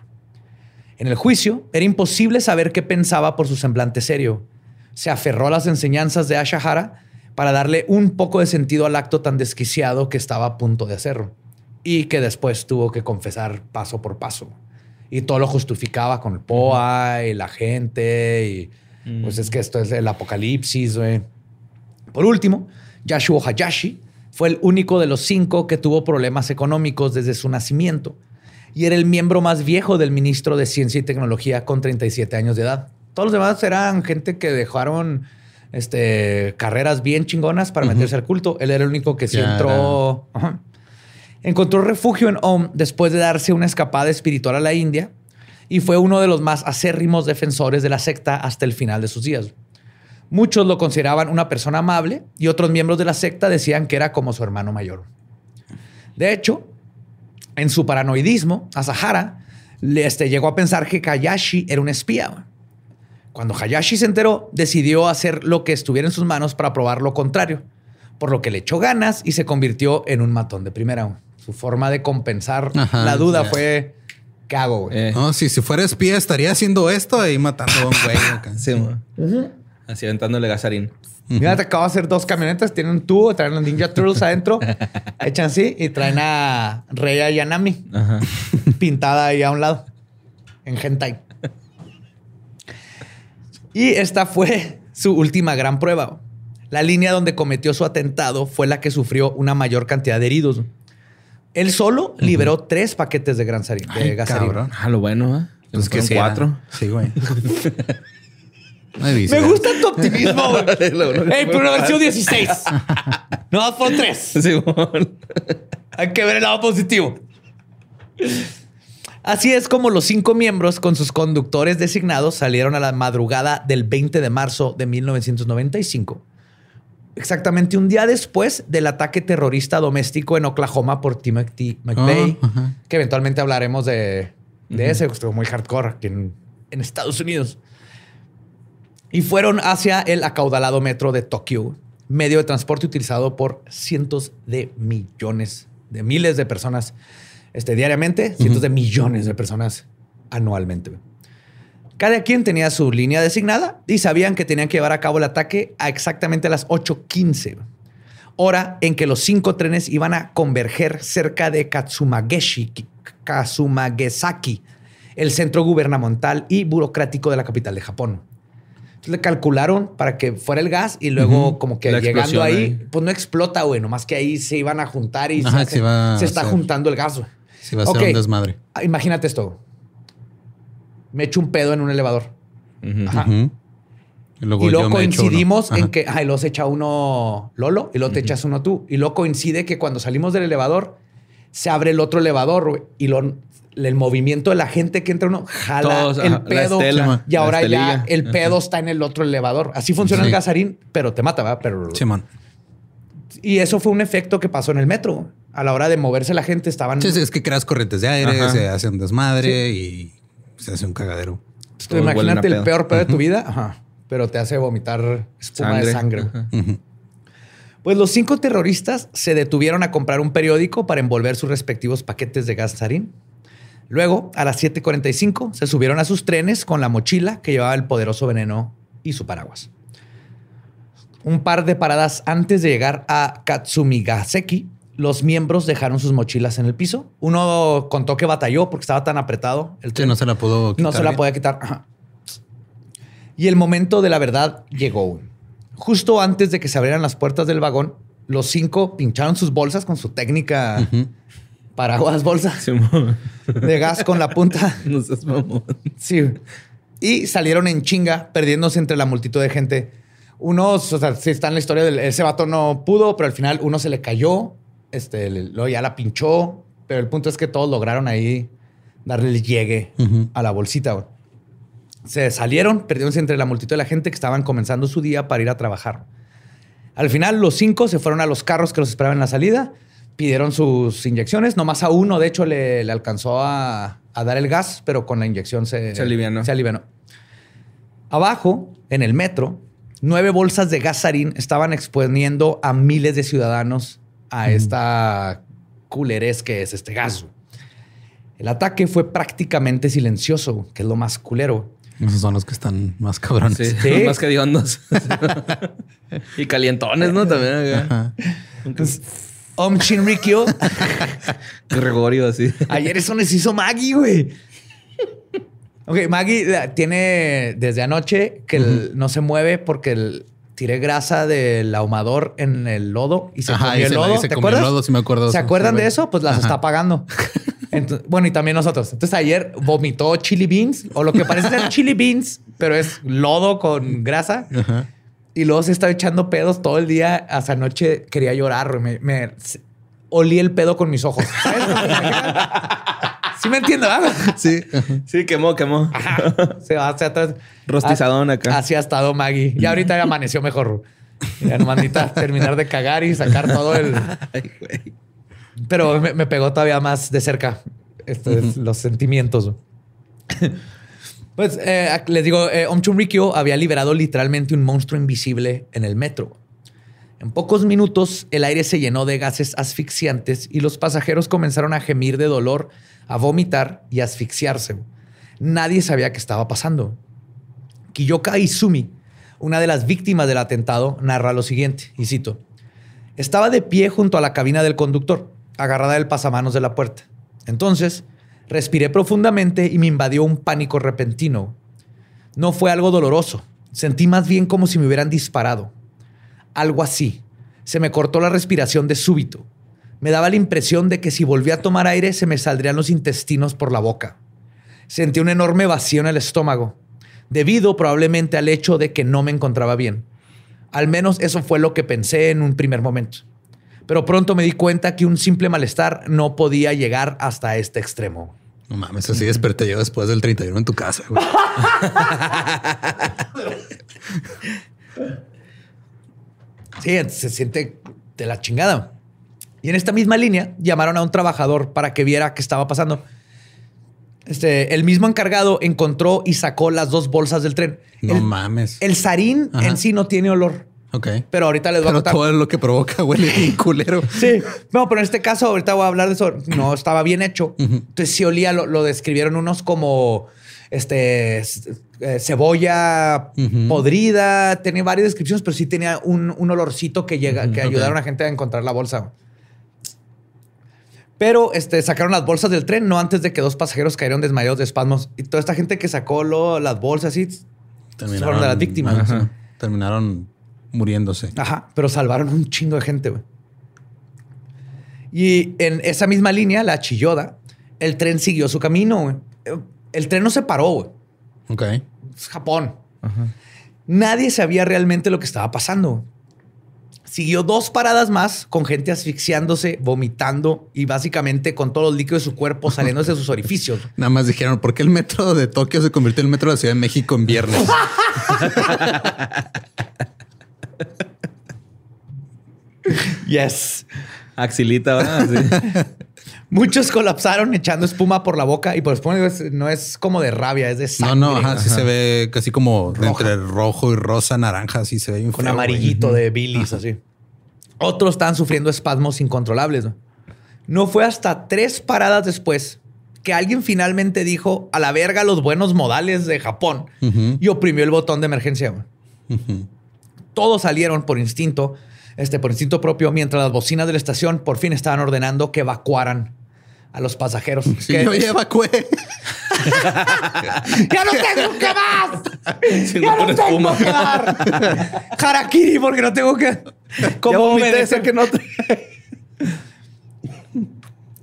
En el juicio, era imposible saber qué pensaba por su semblante serio. Se aferró a las enseñanzas de Ashahara para darle un poco de sentido al acto tan desquiciado que estaba a punto de hacerlo y que después tuvo que confesar paso por paso y todo lo justificaba con el POA y la gente y pues es que esto es el apocalipsis, güey. Por último, Yashuo Hayashi fue el único de los cinco que tuvo problemas económicos desde su nacimiento y era el miembro más viejo del ministro de Ciencia y Tecnología con 37 años de edad. Todos los demás eran gente que dejaron este, carreras bien chingonas para meterse al culto. Él era el único que sí entró. Ajá. Encontró refugio en Om después de darse una escapada espiritual a la India y fue uno de los más acérrimos defensores de la secta hasta el final de sus días. Muchos lo consideraban una persona amable y otros miembros de la secta decían que era como su hermano mayor. De hecho, en su paranoidismo, Asahara le, este, llegó a pensar que Hayashi era un espía. Cuando Hayashi se enteró, decidió hacer lo que estuviera en sus manos para probar lo contrario, por lo que le echó ganas y se convirtió en un matón de primera. Su forma de compensar Ajá, la duda fue, ¿qué hago? güey? Eh, No, si, si fuera espía estaría haciendo esto y matando a un güey. acá. sí, mo. Así aventándole gasarín. Mira, te acabo de hacer dos camionetas, tienen un tubo, traen los Ninja Turtles adentro, echan así y traen a Reya Yanami Ajá. pintada ahí a un lado, en hentai. Y esta fue su última gran prueba. La línea donde cometió su atentado fue la que sufrió una mayor cantidad de heridos. Él solo liberó tres paquetes de, gran sari- de Ay, gasarín. cabrón. Ah, lo bueno, ¿eh? Pues que cuatro. Sí, güey. Me gusta tu optimismo. güey. Ey, fue pero haber sido cuatro. 16. No, fueron tres. Simón. Hay que ver el lado positivo. Así es como los cinco miembros con sus conductores designados salieron a la madrugada del 20 de marzo de 1995. Exactamente un día después del ataque terrorista doméstico en Oklahoma por Timothy McVeigh, Ah, ajá. que eventualmente hablaremos de, de ese, que estuvo muy hardcore aquí en, en Estados Unidos. Y fueron hacia el acaudalado metro de Tokio, medio de transporte utilizado por cientos de millones, de miles de personas este, diariamente, cientos de millones de personas anualmente. Cada quien tenía su línea designada y sabían que tenían que llevar a cabo el ataque a exactamente las 8.15, hora en que los cinco trenes iban a converger cerca de Katsumageshi, Katsumagesaki, el centro gubernamental y burocrático de la capital de Japón. Entonces le calcularon para que fuera el gas y luego como que La llegando ahí, ahí. pues no explota, güey, nomás que ahí se iban a juntar y Ajá, se, está hacer. juntando el gas. güey. Sí, va a ser un desmadre. Ah, Imagínate esto. Me echo un pedo en un elevador. Ajá. Y luego, y luego yo me echo uno. coincidimos en que, ay, luego se echa uno Lolo y luego te echas uno tú. Y luego coincide que cuando salimos del elevador, se abre el otro elevador y lo- el movimiento de la gente que entra uno jala Todos, el ajá, pedo. estela, y ahora ya el pedo Ajá. está en el otro elevador. Así funciona el gasarín, pero te mata, ¿verdad? Pero, Simón. y eso fue un efecto que pasó en el metro. A la hora de moverse la gente estaban... Sí, sí, es que creas corrientes de aire, Ajá. se hace un desmadre y se hace un cagadero. Imagínate el peor pedo de tu vida, ajá, pero te hace vomitar espuma de sangre. Ajá. Ujú. Pues los cinco terroristas se detuvieron a comprar un periódico para envolver sus respectivos paquetes de gas sarín. Luego, a las 7:45, se subieron a sus trenes con la mochila que llevaba el poderoso veneno y su paraguas. Un par de paradas antes de llegar a Katsumigaseki, los miembros dejaron sus mochilas en el piso. Uno contó que batalló porque estaba tan apretado el Sí, no se la pudo quitar No se la podía quitar. Ajá. Y el momento de la verdad llegó. Justo antes de que se abrieran las puertas del vagón, los cinco pincharon sus bolsas con su técnica Ujú. paraguas bolsa Simón. de gas con la punta. No seas mamón. Sí. Y salieron en chinga, perdiéndose entre la multitud de gente. Unos, o sea, sí está en la historia del ese vato no pudo, pero al final uno se le cayó, este, luego ya la pinchó, pero el punto es que todos lograron ahí darle el llegue a la bolsita. güey. Se salieron, perdiéndose entre la multitud de la gente que estaban comenzando su día para ir a trabajar. Al final, los cinco se fueron a los carros que los esperaban en la salida, pidieron sus inyecciones. Nomás a uno, de hecho, le, le alcanzó a, a dar el gas, pero con la inyección se, Se alivianó. se alivianó. Abajo, en el metro, nueve bolsas de gas sarín estaban exponiendo a miles de ciudadanos a esta culerez que es este gas. El ataque fue prácticamente silencioso, que es lo más culero. Esos son los que están más cabrones. Sí, Sí. más que hediondos. y calientones, ¿no? También. Ajá. Om Shinrikyo, Gregorio, así. ayer eso nos hizo Maggie, güey. Ok, Maggie tiene desde anoche que el- no se mueve porque el- tiré grasa del ahumador en el lodo y se Ajá, comió y el se- lodo. se ¿Te comió el acuerdas? lodo, sí me acuerdo. ¿Se acuerdan de eso? Pues las Ajá. está pagando. Entonces, bueno, y también nosotros. Entonces ayer vomitó chili beans o lo que parece ser chili beans, pero es lodo con grasa. Ajá. Y luego se estaba echando pedos todo el día. Hasta anoche quería llorar. Me, me- olí el pedo con mis ojos. ¿sabes? sí me entiendo, ¿verdad? Sí. Sí, quemó, quemó. Se va hacia atrás. Rostizadón acá. Así ha estado Maggie. Y ahorita ya amaneció mejor. Ya nomás terminar de cagar y sacar todo el... Ay, güey. Pero me, me pegó todavía más de cerca esto es los sentimientos. Pues eh, les digo, eh, Om Chunrikyo había liberado literalmente un monstruo invisible en el metro. En pocos minutos, el aire se llenó de gases asfixiantes y los pasajeros comenzaron a gemir de dolor, a vomitar y a asfixiarse. Nadie sabía qué estaba pasando. Kiyoka Izumi, una de las víctimas del atentado, narra lo siguiente, y cito, Estaba de pie junto a la cabina del conductor, agarrada del pasamanos de la puerta. Entonces, respiré profundamente y me invadió un pánico repentino. No fue algo doloroso, sentí más bien como si me hubieran disparado. Algo así. Se me cortó la respiración de súbito. Me daba la impresión de que si volvía a tomar aire se me saldrían los intestinos por la boca. Sentí un enorme vacío en el estómago, debido probablemente al hecho de que no me encontraba bien. Al menos eso fue lo que pensé en un primer momento. Pero pronto me di cuenta que un simple malestar no podía llegar hasta este extremo. No mames, así desperté yo después del 31 en tu casa. güey. Sí, se siente de la chingada. Y en esta misma línea llamaron a un trabajador para que viera qué estaba pasando. Este, el mismo encargado encontró y sacó las dos bolsas del tren. No el, mames. el sarín Ajá. en sí no tiene olor, ok. pero ahorita les voy a Pero contar. todo lo que provoca huele bien culero. Sí, no, pero en este caso ahorita voy a hablar de eso. No estaba bien hecho. Entonces sí olía, lo, lo describieron unos como este eh, cebolla podrida. Tenía varias descripciones, pero sí tenía un, un olorcito que llega, que ayudaron a gente a encontrar la bolsa. Pero este, sacaron las bolsas del tren no antes de que dos pasajeros cayeron desmayados de espasmos. Y toda esta gente que sacó lo- las bolsas así, fueron de las víctimas. ajá, Ajá. sí. Terminaron muriéndose. Ajá, pero salvaron un chingo de gente, güey. Y en esa misma línea, la Chilloda, el tren siguió su camino, güey. El tren no se paró, güey. Ok. Es Japón. Nadie sabía realmente lo que estaba pasando. Siguió dos paradas más con gente asfixiándose, vomitando y básicamente con todos los líquidos de su cuerpo saliéndose de sus orificios. Nada más dijeron, ¿por qué el metro de Tokio se convirtió en el metro de la Ciudad de México en viernes? Yes. Axilita, ¿verdad? Sí. Muchos colapsaron echando espuma por la boca y por espuma es- no es como de rabia, es de no, sangre. no, ajá, sí se ve casi como Roja. entre rojo y rosa, naranja, así se ve con feo, güey. amarillito de bilis, así. Otros estaban sufriendo espasmos incontrolables. ¿no? No fue hasta tres paradas después que alguien finalmente dijo a la verga los buenos modales de Japón y oprimió el botón de emergencia. Todos salieron por instinto, este, por instinto propio, mientras las bocinas de la estación por fin estaban ordenando que evacuaran a los pasajeros. Que- yo ya evacué. ¡Ya no tengo que más! ¡Ya no tengo que dar! Harakiri, porque no tengo que... Vomité obedecer? ese que no.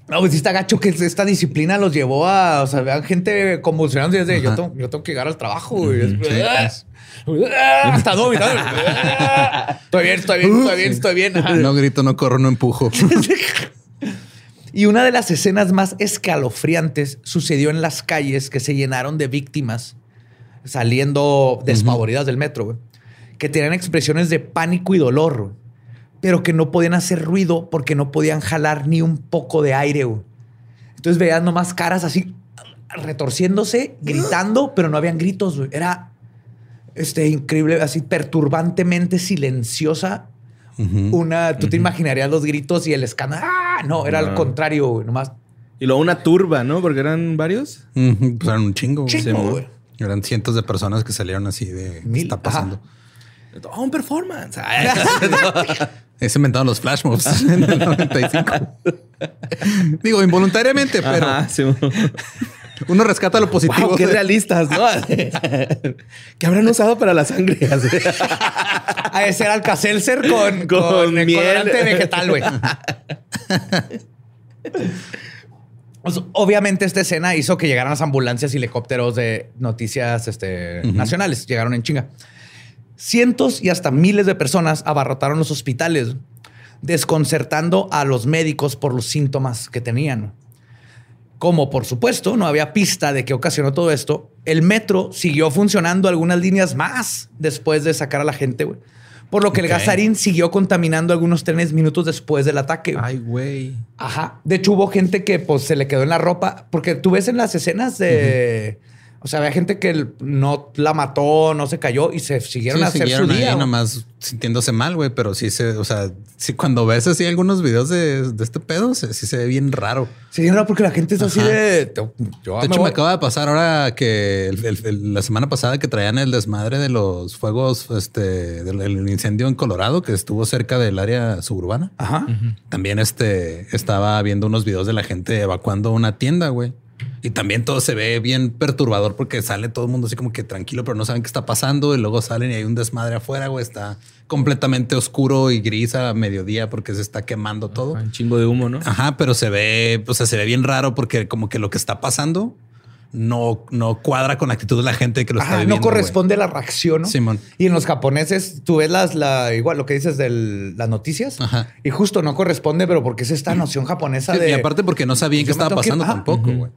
No, pues sí está gacho que esta disciplina los llevó a... O sea, vean gente convulsionando desde... Yo tengo, yo tengo que llegar al trabajo. güey. Ujú, sí. Hasta no, mira. Estoy bien, estoy bien, estoy bien, estoy bien. Ajá. No grito, no corro, no empujo. Y una de las escenas más escalofriantes sucedió en las calles que se llenaron de víctimas saliendo despavoridas del metro, güey, que tenían expresiones de pánico y dolor, güey, pero que no podían hacer ruido porque no podían jalar ni un poco de aire. güey. Entonces veías nomás caras así retorciéndose, gritando, pero no habían gritos. Era este, increíble, así perturbantemente silenciosa Una, tú te imaginarías los gritos y el escándalo. ¡Ah! No, era al No. contrario, güey, nomás. Y luego una turba, ¿no? Porque eran varios. Pues eran un chingo. güey. Chingo, Sí, güey. Eran cientos de personas que salieron así de ¿qué está pasando. Oh, un performance. Ahí se inventaron los flash mobs en el 95. Digo, involuntariamente, pero Ajá, sí. Uno rescata lo positivo. Wow, qué realistas, ¿no? ¿Qué habrán usado para la sangre? A ese era Alka-Seltzer con, Con con, miel. colorante vegetal, güey. Pues, obviamente esta escena hizo que llegaran las ambulancias y helicópteros de noticias este, nacionales. Llegaron en chinga. Cientos y hasta miles de personas abarrotaron los hospitales, desconcertando a los médicos por los síntomas que tenían. Como por supuesto no había pista de qué ocasionó todo esto, el metro siguió funcionando algunas líneas más después de sacar a la gente, güey. Por lo que el Ok. gasarín siguió contaminando algunos trenes minutos después del ataque. güey. Ay, güey. Ajá. De hecho, hubo gente que pues se le quedó en la ropa, porque tú ves en las escenas de... O sea, había gente que no la mató, no se cayó y se siguieron Sí, a hacer su siguieron día. ahí nomás sintiéndose mal, güey, pero sí se, o sea, sí cuando ves así algunos videos de, de este pedo, se- sí se ve bien raro. Sí, no, porque la gente es así de... Yo, yo De hecho, me acaba de pasar ahora que el- el- el- la semana pasada que traían el desmadre de los fuegos, este, del el incendio en Colorado, que estuvo cerca del área suburbana. Ajá. También este estaba viendo unos videos de la gente evacuando una tienda, güey. Y también todo se ve bien perturbador porque sale todo el mundo así como que tranquilo, pero no saben qué está pasando. Y luego salen y hay un desmadre afuera, güey. Está completamente oscuro y gris a mediodía porque se está quemando todo. Un chingo de humo, ¿no? Ajá, pero se ve, o sea, se ve bien raro porque como que lo que está pasando no, no cuadra con la actitud de la gente que lo está Ajá, viviendo. no corresponde a la reacción, ¿no? Simón. Y en los japoneses, tú ves las, la, igual lo que dices de las noticias Ajá. y justo no corresponde, pero porque es esta noción japonesa Sí, de... y aparte porque no sabían qué estaba que- pasando tampoco, güey.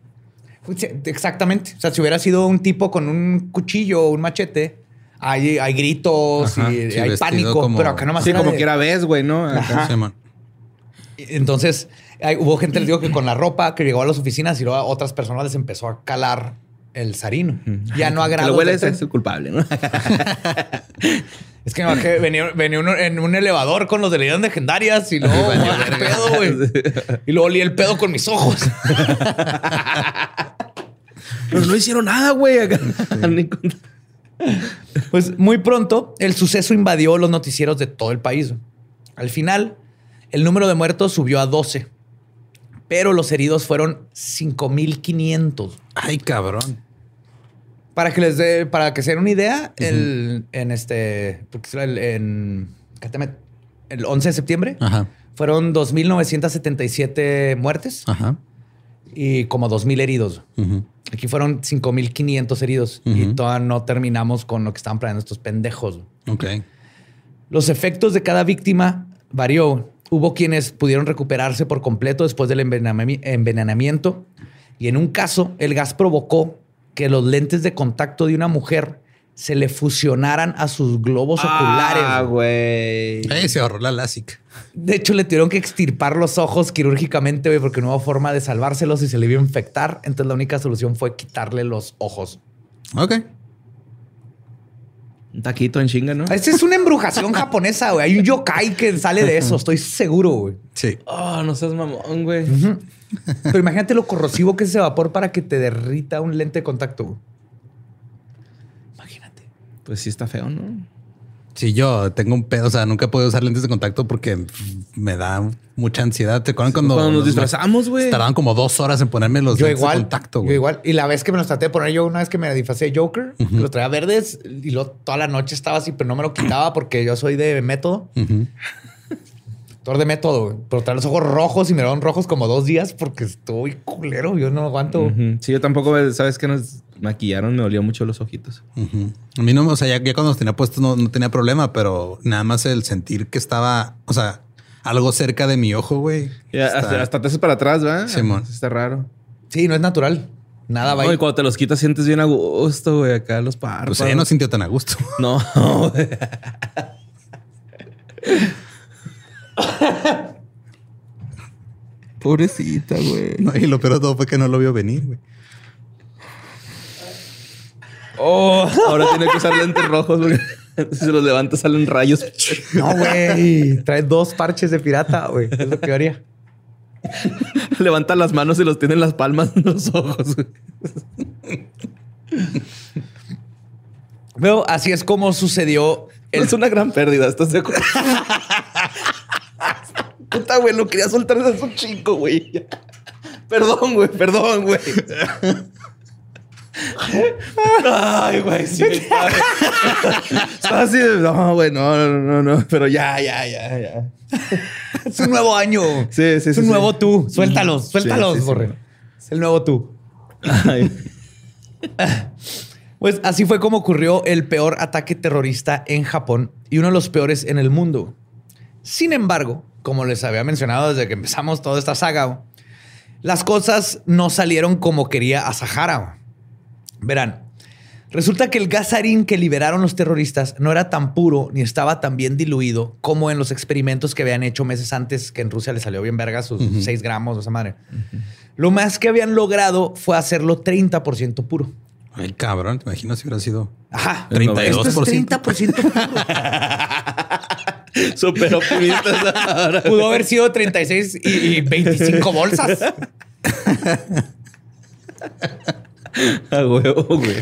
Exactamente. O sea, si hubiera sido un tipo con un cuchillo o un machete, hay, hay gritos Ajá, y sí, hay pánico, como- pero acá nomás Sí, como de- quiera ves, güey, ¿no? Acá. Entonces, hay- hubo gente, les digo, que con la ropa que llegó a las oficinas y luego a otras personas les empezó a calar el sarino. Ya no agrada. lo huele es el culpable, ¿no? Es que, no, que venía, venía uno en un elevador con los de leyendas legendarias y luego Valió "Ah, qué verga". pedo, güey. Y luego olí el pedo con mis ojos. Pero no hicieron nada, güey. Pues muy pronto el suceso invadió los noticieros de todo el país. Al final, el número de muertos subió a 12, pero los heridos fueron 5500. Ay, cabrón. Para que les dé, para que se den una idea, el, en este, el, en, el 11 de septiembre Ajá. fueron 2.977 muertes Ajá. y como 2.000 heridos. Aquí fueron 5.500 heridos y Ujú. todavía no terminamos con lo que estaban planeando estos pendejos. Ok. Los efectos de cada víctima varió. Hubo quienes pudieron recuperarse por completo después del envenenami- envenenamiento y en un caso el gas provocó que los lentes de contacto de una mujer se le fusionaran a sus globos Ah, oculares. güey. Ay, se ahorró la LASIK. De hecho, le tuvieron que extirpar los ojos quirúrgicamente güey, porque no hubo forma de salvárselos y se le iba a infectar. Entonces la única solución fue quitarle los ojos. Ok. Un taquito en chinga, ¿no? Esta es una embrujación japonesa, güey. Hay un yokai que sale de eso, estoy seguro, güey. Sí. Oh, no seas mamón, güey. Pero imagínate lo corrosivo que es ese vapor para que te derrita un lente de contacto. güey. Imagínate. Pues sí está feo, ¿no? Sí, yo tengo un pedo, o sea, nunca he podido usar lentes de contacto porque me da mucha ansiedad. ¿Te acuerdan cuando, Cuando nos disfrazamos, güey. Tardaban como dos horas en ponerme los Yo lentes igual. de contacto, yo güey. igual. Y la vez que me los traté de poner yo, una vez que me disfracé de Joker, que los traía verdes y luego toda la noche estaba así, pero no me lo quitaba porque yo soy de método. Actor de método. Pero traía los ojos rojos y me dieron rojos como dos días porque estoy culero. Yo no aguanto. Sí, yo tampoco, ¿sabes qué? Nos maquillaron, me dolió mucho los ojitos. A mí no, o sea, ya, ya cuando los tenía puestos no, no tenía problema, pero nada más el sentir que estaba, o sea, algo cerca de mi ojo, güey. Está- hasta, hasta te haces para atrás, ¿verdad? Simón. Está raro. Sí, no es natural. Nada va No, y cuando te los quitas sientes bien a gusto, güey, acá los párpados. Pues ella no sintió tan a gusto. No, güey. Pobrecita, güey. No, y lo peor de todo fue que no lo vio venir, güey. Oh, ahora tiene que usar lentes rojos porque si se los levanta salen rayos. No, güey. Trae dos parches de pirata, güey. Es lo que haría. Levanta las manos y los tiene en las palmas de los ojos. güey. Pero así es como sucedió el Es una gran pérdida, ¿estás de acuerdo? Puta, güey, lo quería soltar desde un chico, güey. Perdón, güey, perdón, güey. Ay, güey, sí. Estaba así de, no, güey, no, no, no, no, pero ya, ya, ya, ya. Es un nuevo año. Sí, sí, Es sí, un sí. nuevo tú. Suéltalos, suéltalos, sí, sí. Borre. Es el nuevo tú. Ay. Pues así fue como ocurrió el peor ataque terrorista en Japón y uno de los peores en el mundo. Sin embargo, como les había mencionado desde que empezamos toda esta saga, las cosas no salieron como quería Asahara. Verán, resulta que el gas sarín que liberaron los terroristas no era tan puro ni estaba tan bien diluido como en los experimentos que habían hecho meses antes que en Rusia le salió bien verga sus 6 gramos o esa madre. Lo más que habían logrado fue hacerlo 30% puro. Ay, cabrón, te imaginas si hubiera sido Ajá. 32%. Esto es 30% puro. Súper optimistas ahora. Pudo haber sido 36 y, y 25 bolsas. A huevo, güey.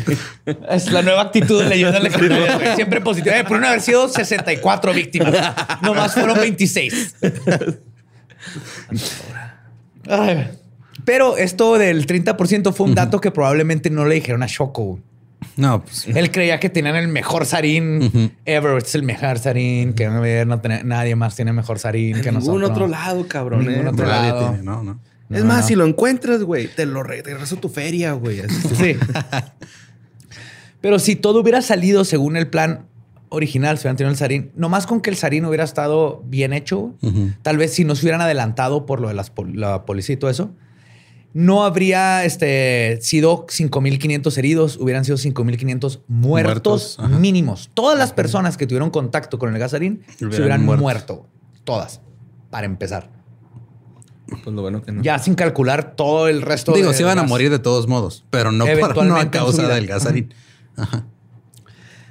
Es la nueva actitud de leyenda legendaria, güey. Siempre positiva. Eh, pudieron haber sido 64 víctimas. Nomás fueron 26. Ay, pero esto del 30% fue un dato que probablemente no le dijeron a Shoko. No, pues Él creía que tenían el mejor sarín ever. Es el mejor sarín. Que no, no tenía- nadie más tiene mejor sarín que En ningún nosotros. otro lado, cabrón. Ningún eh. otro nadie lado. tiene, no, no. Es No, más, no. si lo encuentras, güey, te lo regreso tu feria, güey. Sí. Pero si todo hubiera salido según el plan original, si hubieran tenido el sarín, nomás con que el sarín hubiera estado bien hecho, tal vez si no se hubieran adelantado por lo de las pol- la policía y todo eso, no habría este, sido 5.500 heridos, hubieran sido 5.500 muertos, Muertos, ajá. mínimos. Todas las personas que tuvieron contacto con el gasarín se Hubieran hubieran muerto. muerto. Todas, para empezar. Pues lo bueno que no. Ya sin calcular todo el resto Digo, de se iban a morir de todos modos, pero no, por, no a causa del gasarín.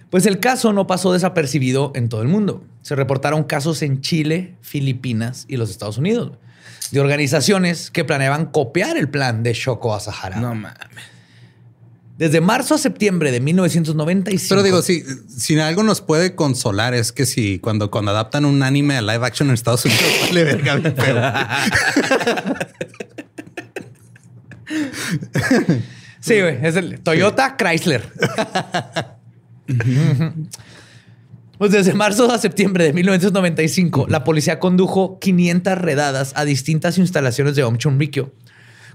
Pues el caso no pasó desapercibido en todo el mundo. Se reportaron casos en Chile, Filipinas y los Estados Unidos de organizaciones que planeaban copiar el plan de Shoko Asahara. No mames. Desde marzo a septiembre de 1995. Pero digo, si, si algo nos puede consolar es que si cuando, cuando adaptan un anime a live action en Estados Unidos, vale verga bien feo. Sí, güey. Es el Toyota Chrysler. Pues desde marzo a septiembre de 1995, la policía condujo 500 redadas a distintas instalaciones de Omchunrikyo,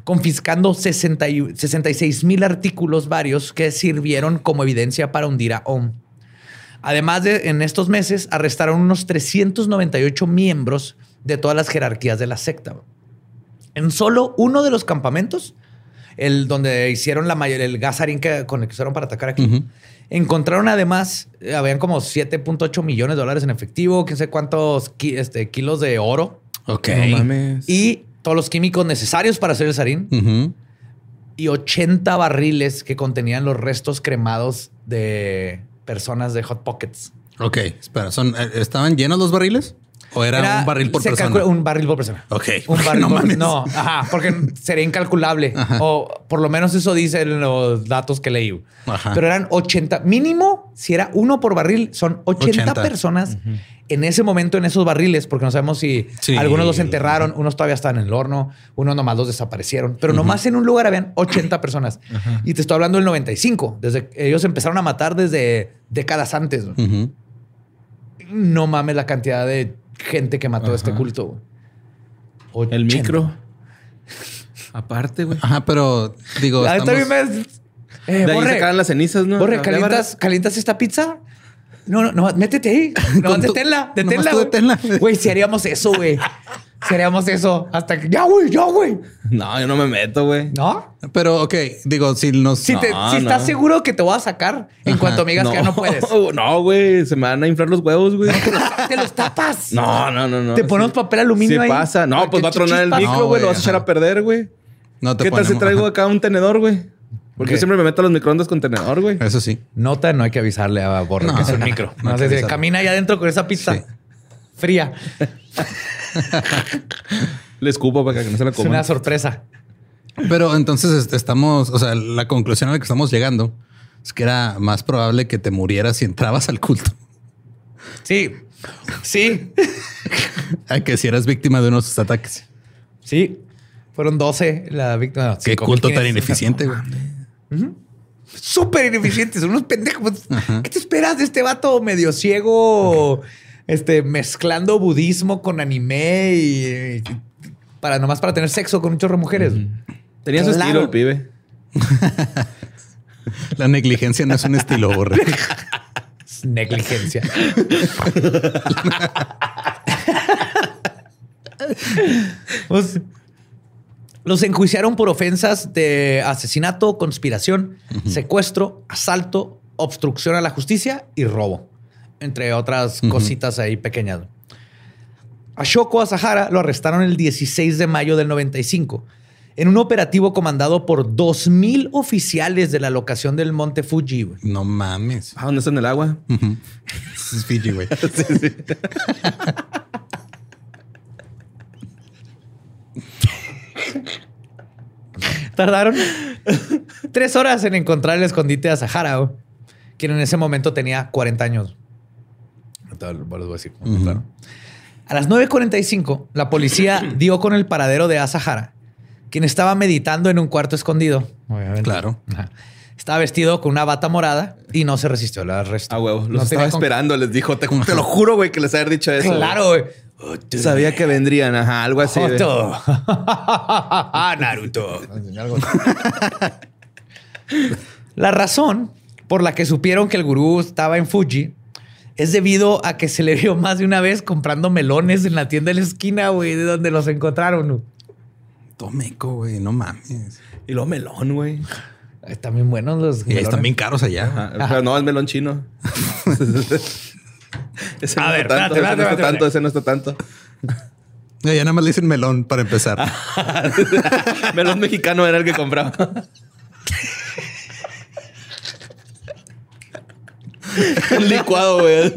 confiscando 60 y- 66 mil artículos varios que sirvieron como evidencia para hundir a Om. Además de, en estos meses, arrestaron unos 398 miembros de todas las jerarquías de la secta. En solo uno de los campamentos, el donde hicieron la mayor, el gasarín que, con el que usaron para atacar aquí, Ujú. Encontraron además, eh, habían como 7.8 millones de dólares en efectivo, quién sé cuántos ki- este, kilos de oro Ok. No mames. y todos los químicos necesarios para hacer el sarín y 80 barriles que contenían los restos cremados de personas de Hot Pockets. Ok, espera, son, eh, ¿estaban llenos los barriles? ¿O era, un barril por persona? calcula Un barril por persona. Ok. Un barril No por mames. No, ajá, porque sería incalculable. Ajá. O por lo menos eso dicen los datos que leí. Ajá. Pero eran 80, mínimo, si era uno por barril, son 80, 80. personas en ese momento en esos barriles, porque no sabemos si Sí. algunos los enterraron, unos todavía estaban en el horno, unos nomás los desaparecieron. Pero nomás en un lugar habían 80 personas. Y te estoy hablando del 95. Desde ellos empezaron a matar desde décadas antes. No mames la cantidad de gente que mató a este Ajá. culto. El 80. micro. Aparte, güey. Ajá, pero digo, Ah, estamos- también me- Eh, De ahí Borre, las cenizas, ¿no? Borre, La- ¿calientas, ¿calientas esta pizza? No, no, no, métete ahí. No, deténla, deténla. Güey, si haríamos eso, güey. Si haríamos eso hasta que ya, güey, ya, güey. No, yo no me meto, güey. ¿No? Pero, ok, digo, si nos... Si, te- No, si estás no. seguro que te voy a sacar en cuanto me digas que ya no puedes. No, güey. Se me van a inflar los huevos, güey. Te los tapas. No, no, no, no. Te ponemos Sí. papel aluminio Sí ahí. pasa. No, pues va a tronar el micro, No, güey. Lo vas a echar a perder, güey. No te ¿Qué tal si traigo acá un tenedor, güey? Porque yo siempre me meto a los microondas con tenedor, güey. Eso sí. Nota, no hay que avisarle a Borre No, que es un micro. no sé camina allá adentro con esa pizza Sí. fría. Le escupo para que no se la Es una coman. sorpresa. Pero entonces este, estamos, o sea, la conclusión a la que estamos llegando es que era más probable que te murieras si entrabas al culto Sí, sí, a que si eras víctima de unos de sus ataques. sí. Fueron 12 la víctima. no, Qué 5,500. culto tan ineficiente, güey. súper ineficientes, son unos pendejos. ¿Qué te esperas de este vato medio ciego, este, mezclando budismo con anime y, para nomás para tener sexo con un chorro de mujeres? Tenía su Claro. estilo el pibe. La negligencia no es un estilo, borre. Es Negligencia. Pues, los enjuiciaron por ofensas de asesinato, conspiración, secuestro, asalto, obstrucción a la justicia y robo, entre otras cositas ahí pequeñas. A Shoko Asahara lo arrestaron el 16 de mayo del 95 en un operativo comandado por 2.000 oficiales de la locación del Monte Fuji. güey. No mames. Ah, ¿dónde está en el agua? Es Fiji, güey. Tardaron tres horas en encontrar el escondite de Sahara, quien en ese momento tenía 40 años. Ahorita les voy a decir cómo encontraron. A las 9.45, la policía dio con el paradero de Asahara, quien estaba meditando en un cuarto escondido. Obviamente. Claro. Ajá. Estaba vestido con una bata morada y no se resistió al arresto. Ah, huevo. Los No estaba con- esperando. Les dijo, te, te lo juro, güey, que les haber dicho eso. Claro, güey. Sabía que vendrían. Ajá, algo así. güey. Joto. Naruto. La razón por la que supieron que el gurú estaba en Fuji es debido a que se le vio más de una vez comprando melones en la tienda de la esquina, güey, de donde los encontraron. Tomeco, güey. No mames. Y luego melón, güey. Están bien buenos los Y están bien caros allá. Ajá. Pero no, es melón chino. ese A no ver, tanto, espérate, ese no está tanto, ese no está tanto. Ya nada más le dicen melón para empezar. melón mexicano era el que compraba. Un licuado, güey.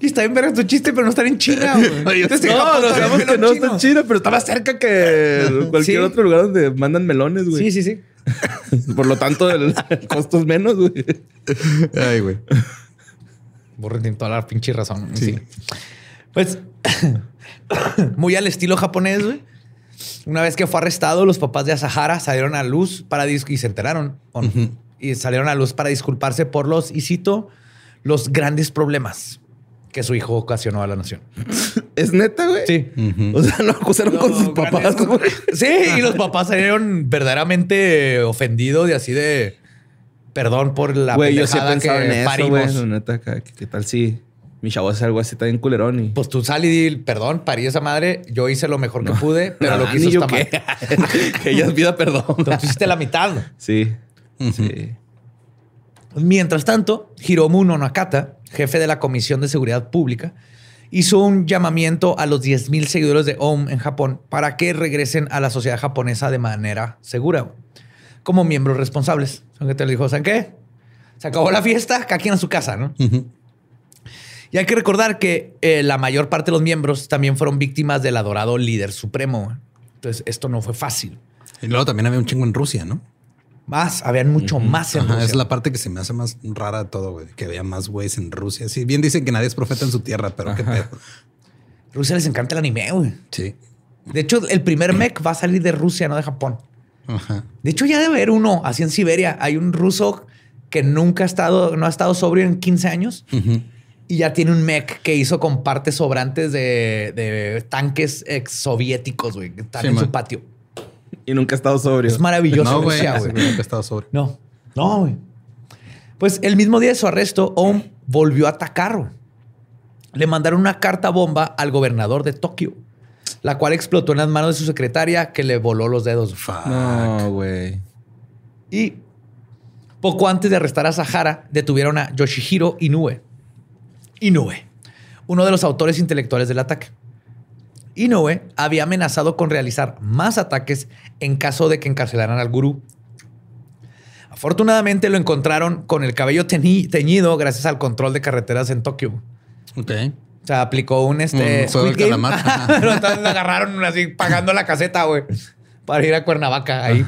Y está bien ver tu chiste, pero no están en China, güey. No, Japón no está sabemos que no está en China, pero estaba cerca que cualquier Sí. otro lugar donde mandan melones, güey. Sí, sí, sí. Por lo tanto, el costo es menos, güey. Ay, güey. Borre tiene toda la pinche razón. Sí. Sí. Pues, muy al estilo japonés, güey. Una vez que fue arrestado, los papás de Asahara salieron a luz para dis- y se enteraron. ¿o no? Y salieron a luz para disculparse por los, y cito, los grandes problemas que su hijo ocasionó a la nación. ¿Es neta, güey? Sí. O sea, lo acusaron con sus papás. Sí, y los papás salieron verdaderamente ofendidos y así de perdón por la Güey, yo sí he pendejada pensado que en eso, parimos. güey. Neta, ¿qué, qué tal si mi chavo hace algo así tan culerón y... Pues tú sal y di, perdón, parí esa madre, yo hice lo mejor que pude, pero lo Ah, que hizo ni yo está mal. que ella pida perdón. Entonces tú hiciste la mitad. Sí. Sí. Mientras tanto, Hiromu no Nakata, jefe de la Comisión de Seguridad Pública, hizo un llamamiento a los 10.000 seguidores de OM en Japón para que regresen a la sociedad japonesa de manera segura, como miembros responsables. Aunque te lo dijo, ¿saben qué? Se acabó la fiesta, cada quien a su casa, ¿no? Y hay que recordar que eh, la mayor parte de los miembros también fueron víctimas del adorado líder supremo. Entonces, esto no fue fácil. Y luego también había un chingo en Rusia, ¿no? Más, habían mucho más en Ajá, Rusia. es la parte que se me hace más rara de todo, güey. Que había más güeyes en Rusia. Sí, bien dicen que nadie es profeta en su tierra, pero qué pedo. Rusia les encanta el anime, güey. Sí. De hecho, el primer mech va a salir de Rusia, no de Japón. Ajá. De hecho, ya debe haber uno así en Siberia. Hay un ruso que nunca ha estado, no ha estado sobrio en 15 años y ya tiene un mech que hizo con partes sobrantes de, de tanques ex soviéticos, güey, que están Sí, en man. su patio. Y nunca he estado sobrio. Es maravilloso. No, güey. Nunca he estado sobre. No, no, güey. Pues el mismo día de su arresto, Ohm volvió a atacar. Le mandaron una carta bomba al gobernador de Tokio, la cual explotó en las manos de su secretaria que le voló los dedos. Fuck. No, güey. Y poco antes de arrestar a Sahara, detuvieron a Yoshihiro Inoue. Inoue, uno de los autores intelectuales del ataque. Inoue había amenazado con realizar más ataques en caso de que encarcelaran al gurú. Afortunadamente lo encontraron con el cabello teñi- teñido gracias al control de carreteras en Tokio. Ok. O sea, aplicó un este Un del calamar. Pero entonces lo agarraron así pagando la caseta, güey, para ir a Cuernavaca ahí.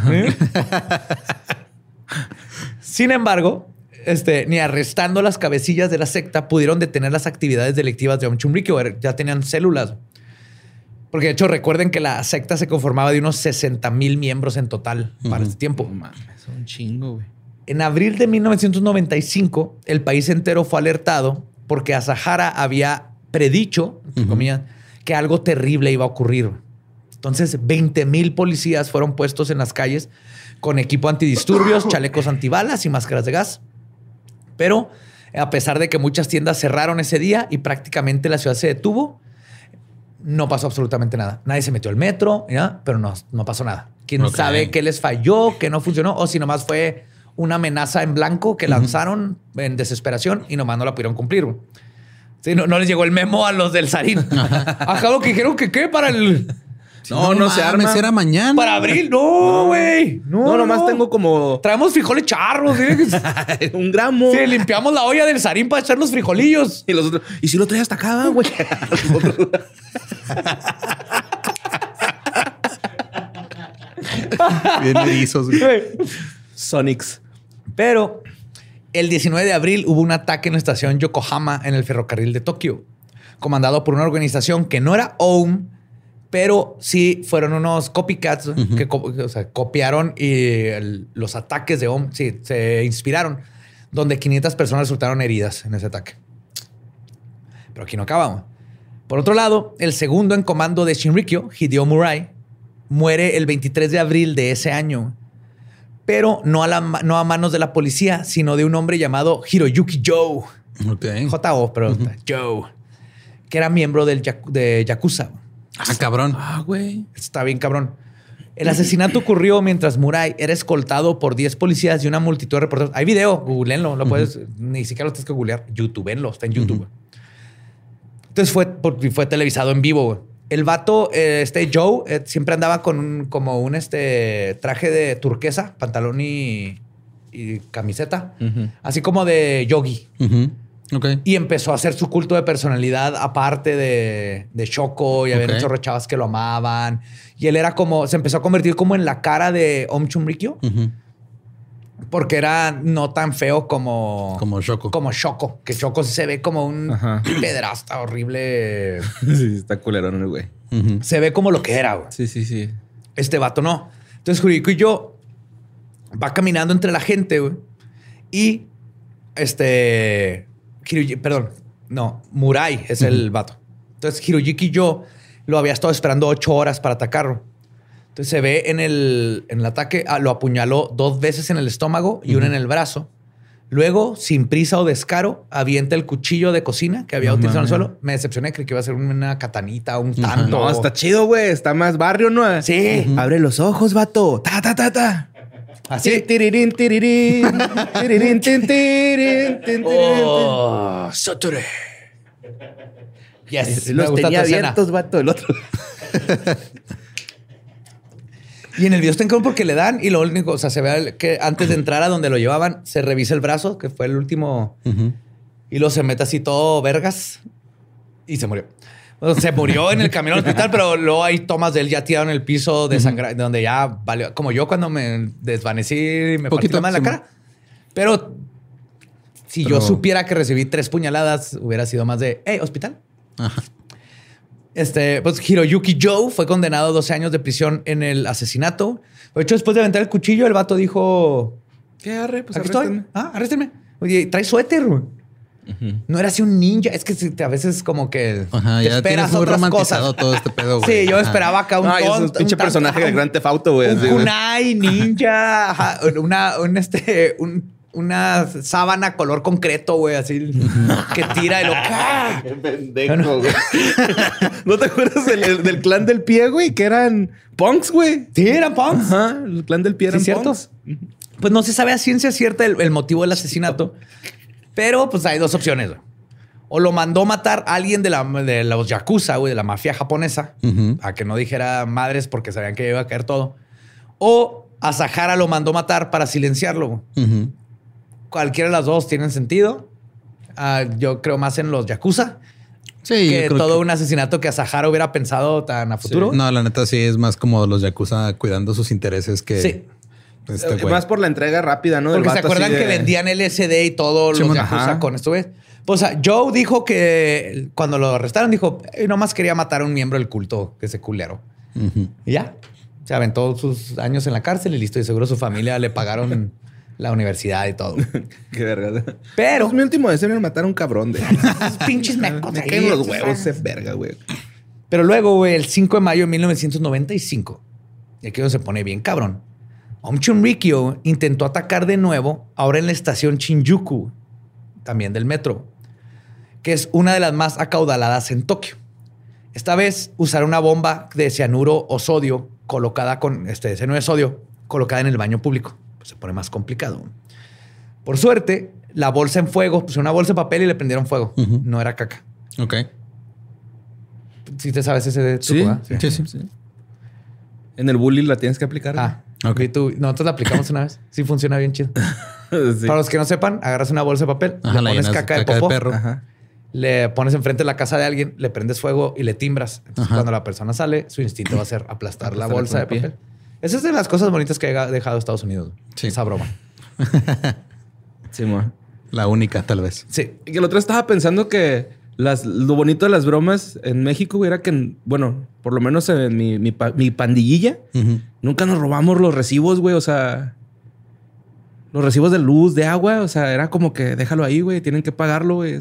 Sin embargo, este, ni arrestando las cabecillas de la secta pudieron detener las actividades delictivas de Om Chumrikyo. Ya tenían células. Porque de hecho recuerden que la secta se conformaba de unos 60 mil miembros en total para ese tiempo. No mames, es un chingo, güey. En abril de 1995, el país entero fue alertado porque Asahara había predicho, entre Ujú. comillas, que algo terrible iba a ocurrir. Entonces, 20 mil policías fueron puestos en las calles con equipo antidisturbios, chalecos antibalas y máscaras de gas. Pero a pesar de que muchas tiendas cerraron ese día y prácticamente la ciudad se detuvo, no pasó absolutamente nada. Nadie se metió al metro, ¿ya? pero no, no pasó nada. ¿Quién sabe qué les falló, qué no funcionó? O si nomás fue una amenaza en blanco que lanzaron en desesperación y nomás no la pudieron cumplir. Sí, no, no les llegó el memo a los del Sarín. Acabo que dijeron que qué para el... No, no se mames, arma. era mañana. Para abril. No, güey. No, No, nomás no. tengo como Traemos frijoles charros. ¿sí? un gramo. Sí, limpiamos la olla del Sarín para echar los frijolillos. Y los otros, ¿y si lo traes hasta acá, güey? Bien erizos, güey. Sonics. Pero el 19 de abril hubo un ataque en la estación Yokohama en el ferrocarril de Tokio, comandado por una organización que no era OUM, pero sí fueron unos copycats que co- o sea, copiaron y el- los ataques de OUM sí, se inspiraron, donde 500 personas resultaron heridas en ese ataque. Pero aquí no acabamos. Por otro lado, el segundo en comando de Shinrikyo, Hideo Murai, muere el 23 de abril de ese año pero no a, la no a manos de la policía, sino de un hombre llamado Hiroyuki Joe. Ok. J.O., pero Joe. Que era miembro del de Yakuza. Ah, cabrón. Ah, güey. Está bien cabrón. El asesinato ocurrió mientras Murai era escoltado por 10 policías y una multitud de reporteros. Hay video, googleenlo, lo puedes, ni siquiera lo tienes que googlear. YouTubeenlo, está en YouTube. Entonces fue, fue televisado en vivo. güey. El vato, eh, este Joe, eh, siempre andaba con un, como un este, traje de turquesa, pantalón y, y camiseta, así como de yogi. Y empezó a hacer su culto de personalidad aparte de, de Shoko y había Ok. un chorro de chavas que lo amaban. Y él era como, se empezó a convertir como en la cara de Om Chumrikyo porque era no tan feo como, Como Shoko. como Shoko, que Shoko sí se ve como un Ajá. pedrasta horrible. Sí, está culerón el güey. Se ve como lo que era, güey. Sí, sí, sí. Este vato no. Entonces Juriko y yo va caminando entre la gente, güey. Y este. Hiroyi- perdón, no, Murai es el vato. Entonces Hiroyuki y yo lo había estado esperando ocho horas para atacarlo. Entonces se ve en el, en el ataque, ah, lo apuñaló dos veces en el estómago y una en el brazo. Luego, sin prisa o descaro, avienta el cuchillo de cocina que había No utilizado en el suelo. Me decepcioné, creí que iba a ser una catanita, un tanto. No, está chido, güey. Está más barrio, ¿no? Sí. Abre los ojos, vato. Ta, ta, ta, ta. Así. Tirirín, tirirín. Tirirín, tin, tirín, Oh, Sotore. Yes, me Los tenía abiertos, vato. El otro. Y en el video está en porque le dan y lo único, o sea, se ve que antes de entrar a donde lo llevaban, se revisa el brazo, que fue el último, y luego se mete así todo vergas y se murió. Se murió en el camino al hospital, pero luego hay tomas de él ya tirado en el piso de sangre, donde ya valió, como yo cuando me desvanecí y me partí Poquito, en la sí. cara. Pero si yo supiera que recibí tres puñaladas, hubiera sido más de, hey, hospital. Ajá. Este, pues Hiroyuki Joe fue condenado a 12 años de prisión en el asesinato. De hecho, después de aventar el cuchillo, el vato dijo: ¿Qué arre? Pues Aquí estoy. Ah, arréstenme. Oye, trae suéter. No era así un ninja. Es que a veces como que Ajá, te ya esperas muy otras romantizado cosas. todo este pedo, güey. Sí, yo Ajá. esperaba acá un No, es un pinche un personaje de Grand Theft Auto, güey. un así, kunai ninja, ajá, una, un este, un- una sábana color concreto, güey, así que tira y lo ¡ca! Qué pendejo, güey. ¿No te acuerdas del, del clan del pie, güey? Que eran punks, güey. Sí, eran punks. Ajá, el clan del pie Sí, eran cierto. punks. Pues no se sabe a ciencia cierta el, el motivo del asesinato, pero pues hay dos opciones. güey. O lo mandó matar a alguien de, la, de los yakuza, güey, de la mafia japonesa, Ujú. a que no dijera madres porque sabían que iba a caer todo. O a Sahara lo mandó matar para silenciarlo. Cualquiera de las dos tienen sentido. Ah, yo creo más en los yakuza Sí, que todo que- un asesinato que a Sahara hubiera pensado tan a futuro. No, la neta sí es más como los Yakuza cuidando sus intereses que Sí. Este güey. Más por la entrega rápida, ¿no? Porque se acuerdan de- que vendían LSD y todo los Simón, Yakuza con esto, güey. Pues o sea, Joe dijo que cuando lo arrestaron, dijo, "Eh, nomás quería matar a un miembro del culto que se culero. Y ya. Se aventó sus años en la cárcel y listo. Y seguro su familia le pagaron la universidad y todo. Qué verga. Pero Es mi último deseo era matar a un cabrón de. esos pinches mecos Me caen los huevos ese verga, güey. Pero luego, güey, el 5 de mayo de 1995, y aquí donde se pone bien cabrón, Om Chunrikyo intentó atacar de nuevo, ahora en la estación Shinjuku, también del metro, que es una de las más acaudaladas en Tokio. Esta vez usaron una bomba de cianuro o sodio colocada con este cianuro de sodio colocada en el baño público. Pues se pone más complicado. Por suerte, la bolsa en fuego, pues una bolsa de papel y le prendieron fuego. No era caca. Ok. Si te sabes ese truco, Sí, ¿verdad? Sí, sí. En el bullying la tienes que aplicar. Ah, Ok. ok. Tú, nosotros la aplicamos una vez. Sí, funciona bien chido. Sí. Para los que no sepan, agarras una bolsa de papel, Ajá, le pones caca, de de caca de popó, perro. Ajá. le pones enfrente de la casa de alguien, le prendes fuego y le timbras. Entonces, Ajá. cuando la persona sale, su instinto va a ser aplastar la bolsa de pie. papel. Esa es de las cosas bonitas que ha dejado Estados Unidos. Sí. Esa broma. Sí, mo. La única, tal vez. Sí. Y que el otro estaba pensando que las, lo bonito de las bromas en México güey, era que, bueno, por lo menos en mi, mi, pa- mi pandillilla, nunca nos robamos los recibos, güey. O sea, los recibos de luz, de agua. O sea, era como que déjalo ahí, güey. Tienen que pagarlo, güey.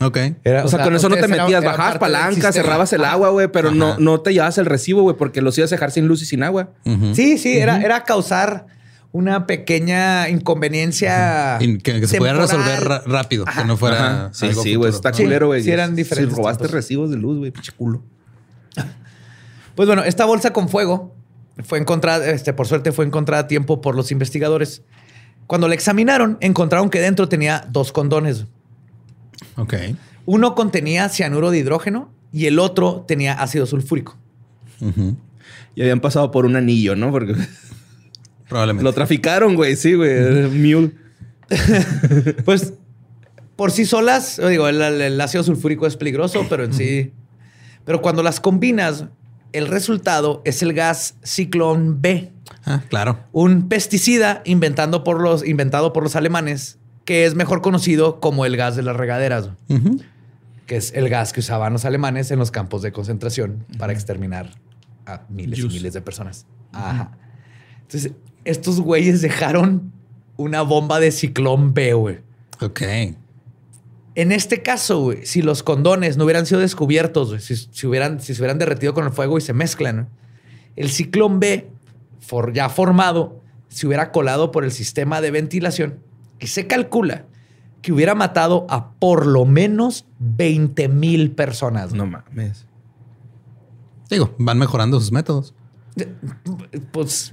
Ok. Era- O sea, con eso no te metías, bajabas parte del palanca, sistema. cerrabas el agua, güey, pero no, Ajá. no te llevabas el recibo, güey, porque los ibas a dejar sin luz y sin agua. Sí, sí, era, era causar una pequeña inconveniencia. Que, que se pudiera resolver rápido, que no fuera. Ajá. Sí, algo sí, güey. Está culero, güey. sí eran diferentes Si robaste tiempos. recibos de luz, güey, pinche culo. Pues bueno, esta bolsa con fuego fue encontrada, este, por suerte fue encontrada a tiempo por los investigadores. Cuando la examinaron, encontraron que dentro tenía dos condones. Ok. Uno contenía cianuro de hidrógeno y el otro tenía ácido sulfúrico. Y habían pasado por un anillo, ¿no? Porque Probablemente. lo traficaron, güey. Sí, güey. Mule. Pues por sí solas, digo, el, el ácido sulfúrico es peligroso, pero en sí. Pero cuando las combinas, el resultado es el gas ciclón B, Ah, claro. un pesticida inventando por los, inventado por los alemanes, que es mejor conocido como el gas de las regaderas, que es el gas que usaban los alemanes en los campos de concentración para exterminar a miles y miles de personas. Ajá. Entonces, estos güeyes dejaron una bomba de ciclón B, güey. Ok. En este caso, güey, si los condones no hubieran sido descubiertos, güey, si, si hubieran, si se hubieran derretido con el fuego y se mezclan, ¿no? el ciclón B, for- ya formado, se hubiera colado por el sistema de ventilación y se calcula que hubiera matado a por lo menos 20 mil personas. güey. No mames. Digo, van mejorando sus métodos. Pues.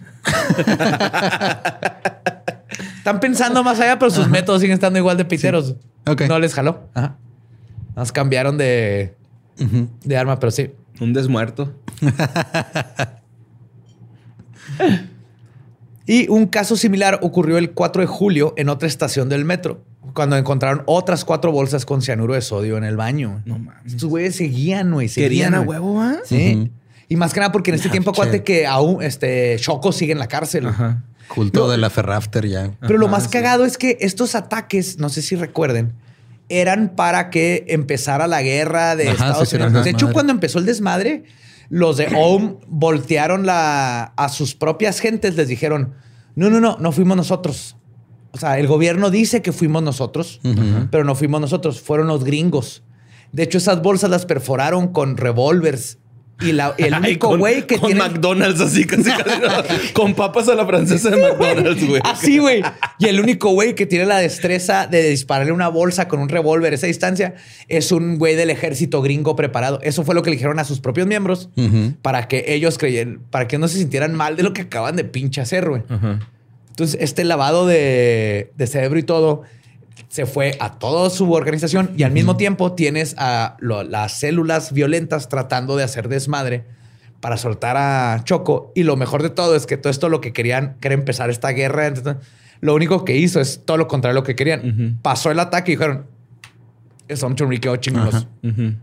Están pensando más allá, pero sus métodos siguen estando igual de piteros. No les jaló. Ajá. Nos cambiaron de, de arma, pero sí. Un desmuerto. Y un caso similar ocurrió el 4 de julio en otra estación del metro, cuando encontraron otras cuatro bolsas con cianuro de sodio en el baño. No mames. Estos güeyes seguían, güey. Querían a huevo, ¿ah? Sí. Y más que nada porque en este Ah, tiempo, che. acuérdate que aún este Choco sigue en la cárcel. Ajá. Culto de la Ferrafter ya. Pero lo más sí. cagado es que estos ataques, no sé si recuerden, eran para que empezara la guerra de Ajá, Estados sí, Unidos. de hecho, cuando empezó el desmadre, los de OM voltearon la, a sus propias gentes, les dijeron, no, no, no, no fuimos nosotros. O sea, el gobierno dice que fuimos nosotros, pero no fuimos nosotros, fueron los gringos. De hecho, esas bolsas las perforaron con revólvers. Y la- el único con- güey que con tiene... McDonald's así casi, casi, ¿no? con papas a la francesa de McDonald's, güey. Así, güey. Y el único güey que tiene la destreza de dispararle una bolsa con un revólver a esa distancia es un güey del ejército gringo preparado. Eso fue lo que le dijeron a sus propios miembros para que ellos creyeran, para que no se sintieran mal de lo que acaban de pinche hacer, güey. Entonces, este lavado de, de cerebro y todo se fue a toda su organización y al mismo tiempo tienes a lo- las células violentas tratando de hacer desmadre para soltar a Choco. Y lo mejor de todo es que todo esto lo que querían, que era empezar esta guerra. entonces, lo único que hizo es todo lo contrario de lo que querían. Pasó el ataque y dijeron, es un chunriqueo chingones. Ajá. Ujú.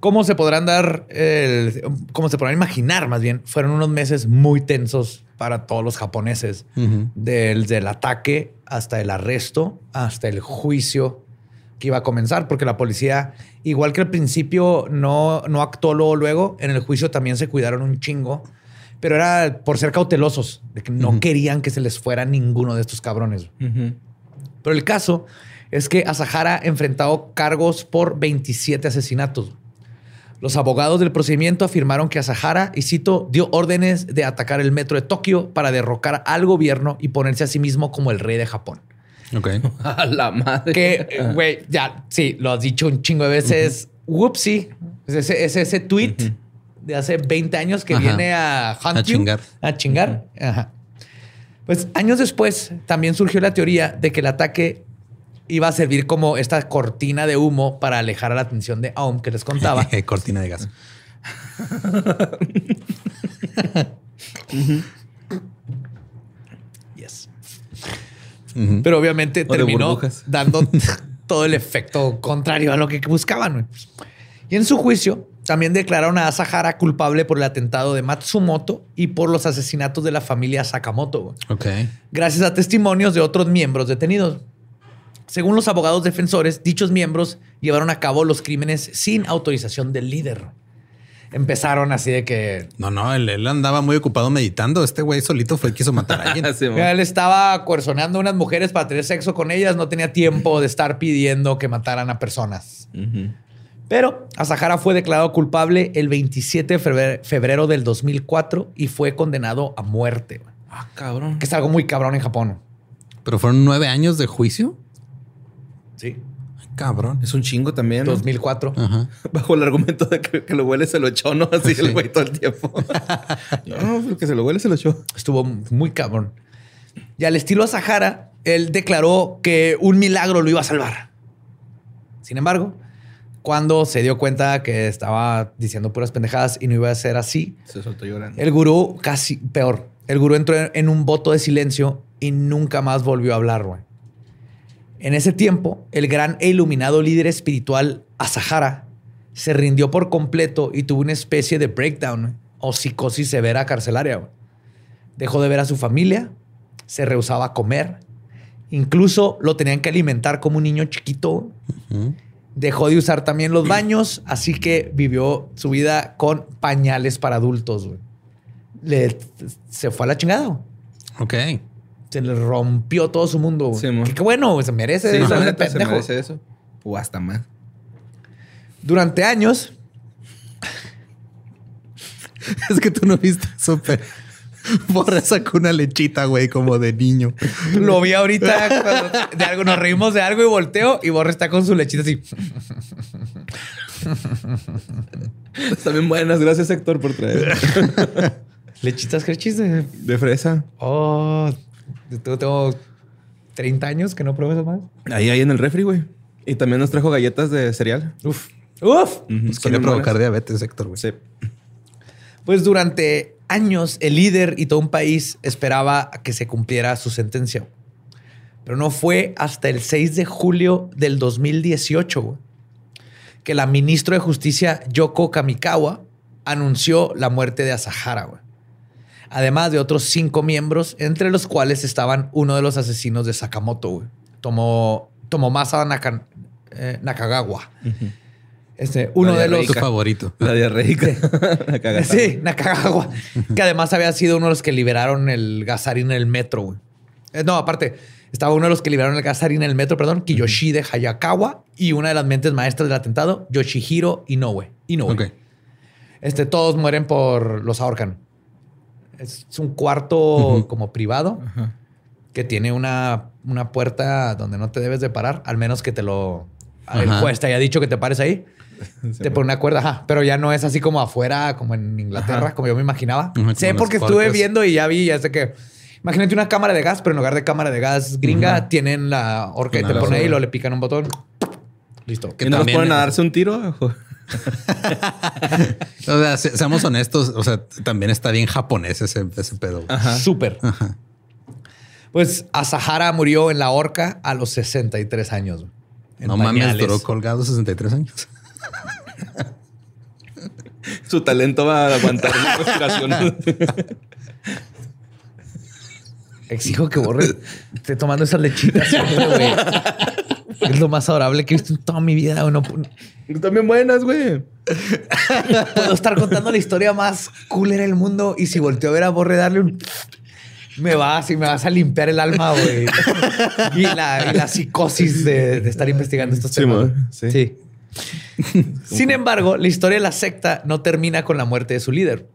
¿Cómo se podrán dar, el- cómo se podrán imaginar más bien? Fueron unos meses muy tensos para todos los japoneses. Del ataque hasta el arresto, hasta el juicio que iba a comenzar, porque la policía, igual que al principio no, no actuó luego, luego, en el juicio también se cuidaron un chingo Pero era por ser cautelosos, de que no querían que se les fuera ninguno de estos cabrones. Pero el caso es que Asahara ha enfrentado cargos por 27 asesinatos. Los abogados del procedimiento afirmaron que Asahara, y cito, dio órdenes de atacar el metro de Tokio para derrocar al gobierno y ponerse a sí mismo como el rey de Japón. Ok. A la madre. Que, eh, güey, ya, sí, lo has dicho un chingo de veces. Whoopsie. Es ese, es ese tweet de hace 20 años que Ajá. viene a hunt A you, chingar. A chingar. Ajá. Pues años después también surgió la teoría de que el ataque iba a servir como esta cortina de humo para alejar la atención de Aum que les contaba. Cortina de gas. Yes. Pero obviamente O terminó dando todo el efecto contrario a lo que buscaban. Y en su juicio, también declararon a Asahara culpable por el atentado de Matsumoto y por los asesinatos de la familia Sakamoto, güey, Ok. gracias a testimonios de otros miembros detenidos. Según los abogados defensores, dichos miembros llevaron a cabo los crímenes sin autorización del líder. Empezaron así de que No, no, él, él andaba muy ocupado meditando. Este güey solito fue el que quiso matar a alguien. Sí. Él estaba coercionando a unas mujeres para tener sexo con ellas. No tenía tiempo de estar pidiendo que mataran a personas. Ujú. Pero Asahara fue declarado culpable el 27 de febrero, del 2004 y fue condenado a muerte. Ah, cabrón. Que es algo muy cabrón en Japón. Pero fueron nueve años de juicio. Sí. Ay, Cabrón. Es un chingo también. ¿no? 2004. Ajá. Bajo el argumento de que, que lo huele se lo echó, ¿no? Así Sí. el güey todo el tiempo. no, el que se lo huele se lo echó. Estuvo muy cabrón. Y al estilo Asahara, él declaró que un milagro lo iba a salvar. Sin embargo, cuando se dio cuenta que estaba diciendo puras pendejadas y no iba a ser así, Se soltó llorando. El gurú, casi peor. El gurú entró en un voto de silencio y nunca más volvió a hablar, güey. En ese tiempo, el gran e iluminado líder espiritual Asahara se rindió por completo y tuvo una especie de breakdown o psicosis severa carcelaria. Dejó de ver a su familia, se rehusaba a comer, incluso lo tenían que alimentar como un niño chiquito. Dejó de usar también los baños, así que vivió su vida con pañales para adultos. Le, se fue a la chingada. Ok. Se le rompió todo su mundo. güey. Sí, que qué bueno, güey, se merece. Sí, eso, neta, se pendejo. merece eso. O hasta más. Durante años, Es que tú no viste súper. Borra sacó una lechita, güey, como de niño. lo vi ahorita cuando de algo, nos reímos de algo y volteo y Borre está con su lechita así. Bien buenas. Gracias, Héctor, por traer. Lechitas crechis de... De fresa. Oh, tengo 30 años que no pruebo eso más. Ahí, ahí en el refri, güey. Y también nos trajo galletas de cereal. Uf. Uf. Están quiere bien provocar buenas. diabetes, Héctor, güey. Sí. Pues durante años el líder y todo un país esperaba a que se cumpliera su sentencia. Pero no fue hasta el 6 de julio del 2018 güey, que la ministra de Justicia Yoko Kamikawa anunció la muerte de Asahara. güey. Además de otros cinco miembros, entre los cuales estaban uno de los asesinos de Sakamoto, güey. Tomo, Tomomasa Naka- eh, Nakagawa. Este, uno de los... Tu favorito. La diarreica. La cagada. Sí, Nakagawa. que además había sido uno de los que liberaron el gasarín en el metro, güey. Eh, no, aparte, estaba uno de los que liberaron el gasarín en el metro, perdón, Kiyoshide Hayakawa y una de las mentes maestras del atentado, Yoshihiro Inoue. Inoue. Ok. Este, todos mueren por los ahorcan. Es un cuarto como privado que tiene una, una puerta donde no te debes de parar, al menos que te lo... El juez te haya dicho que te pares ahí. Te pone una cuerda, ajá, pero ya no es así como afuera, como en Inglaterra, Ajá. como yo me imaginaba. Ajá, sé porque estuve viendo y ya vi, ya sé que. Imagínate una cámara de gas, pero en lugar de cámara de gas gringa, Ajá. tienen la horca y te pone ahí y lo le pican un botón. Listo. Que ¿Y no nos también ponen a darse un tiro? O sea, se- seamos honestos, o sea, también está bien japonés ese, ese pedo. Ajá. Súper. Pues Asahara murió en la horca a los 63 años. No mames, pañales. duró colgado 63 años. Su talento va a aguantar una respiración. Exijo que borre. Esté tomando esas lechitas. Es lo más adorable que he visto en toda mi vida. güey. No pu- Están bien buenas, güey. puedo estar contando la historia más culera del mundo y si volteo a ver a Borre darle un... Me vas y me vas a limpiar el alma, güey. Y la, y la psicosis de, de estar investigando estos Sí, temas. man. Sí. Sí. Sin embargo, la historia de la secta no termina con la muerte de su líder.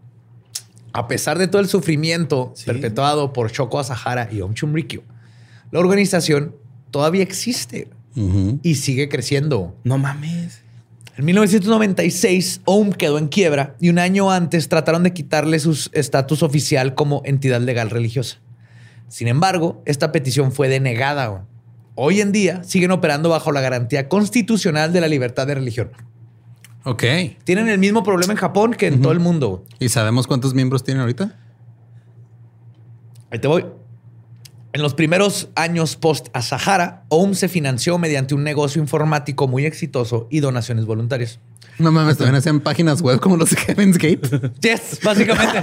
A pesar de todo el sufrimiento perpetuado por Shoko Asahara y Om Chumrikyo, la organización todavía existe Y sigue creciendo. No mames. En 1996, OM quedó en quiebra y un año antes trataron de quitarle su estatus oficial como entidad legal religiosa. Sin embargo, esta petición fue denegada. Hoy en día siguen operando bajo la garantía constitucional de la libertad de religión. Ok. Tienen el mismo problema en Japón que en todo el mundo. ¿Y sabemos cuántos miembros tienen ahorita? Ahí te voy. En los primeros años post a Sahara, OM se financió mediante un negocio informático muy exitoso y donaciones voluntarias. No mames, también hacían páginas web como los de Heaven's Gate. Yes, básicamente.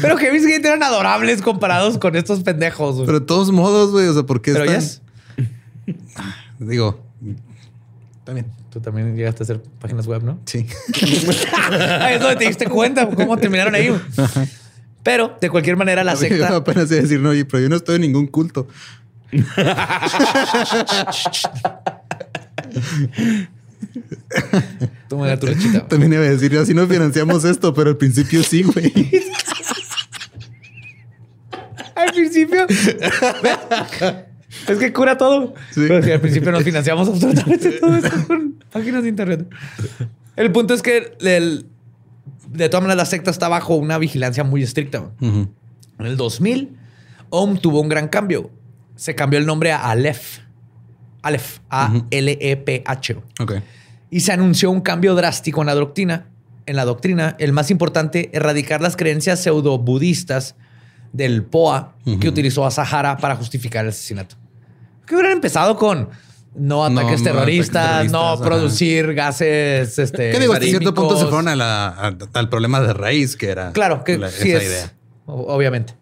Pero Heaven's Gate eran adorables comparados con estos pendejos. güey. Pero de todos modos, güey, o sea, ¿por qué Pero están- yes, Digo, también. tú también llegaste a hacer páginas web, ¿no? Sí. Es donde te diste cuenta cómo terminaron ahí. Pero de cualquier manera la Yo secta apenas iba a decir, no, pero yo no estoy en ningún culto. Toma tu lechita. También iba a decir, así no financiamos esto, pero al principio sí, güey. Al principio. es que cura todo. Sí. Pero al principio nos financiamos absolutamente todo esto con páginas de internet. El punto es que el- de todas maneras la secta está bajo una vigilancia muy estricta. En el 2000, OM tuvo un gran cambio. Se cambió el nombre a Aleph. Aleph. A-L-E-P-H. Ok. Y se anunció un cambio drástico en la doctrina. En la doctrina, el más importante, erradicar las creencias pseudo-budistas del POA que utilizó a Sahara para justificar el asesinato. Que hubieran empezado con no No, ataques no terroristas, no terroristas, ajá. producir gases. Este, ¿Qué digo? Hasta cierto punto se fueron a la- a- al problema de raíz, que era Claro, que la- sí esa es. idea. Obviamente.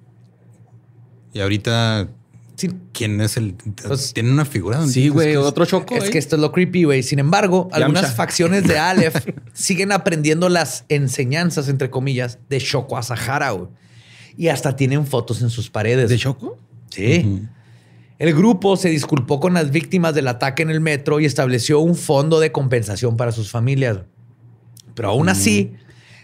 Y ahorita, Sí, ¿quién es el? Pues- Tiene una figura. donde Sí, güey. Otro choco. Es eh. que esto es lo creepy, güey. Sin embargo, algunas facciones de Aleph siguen aprendiendo las enseñanzas, entre comillas, de Shoko Asahara, güey. Y hasta tienen fotos en sus paredes. ¿De choco? Sí. El grupo se disculpó con las víctimas del ataque en el metro y estableció un fondo de compensación para sus familias. Pero aún así,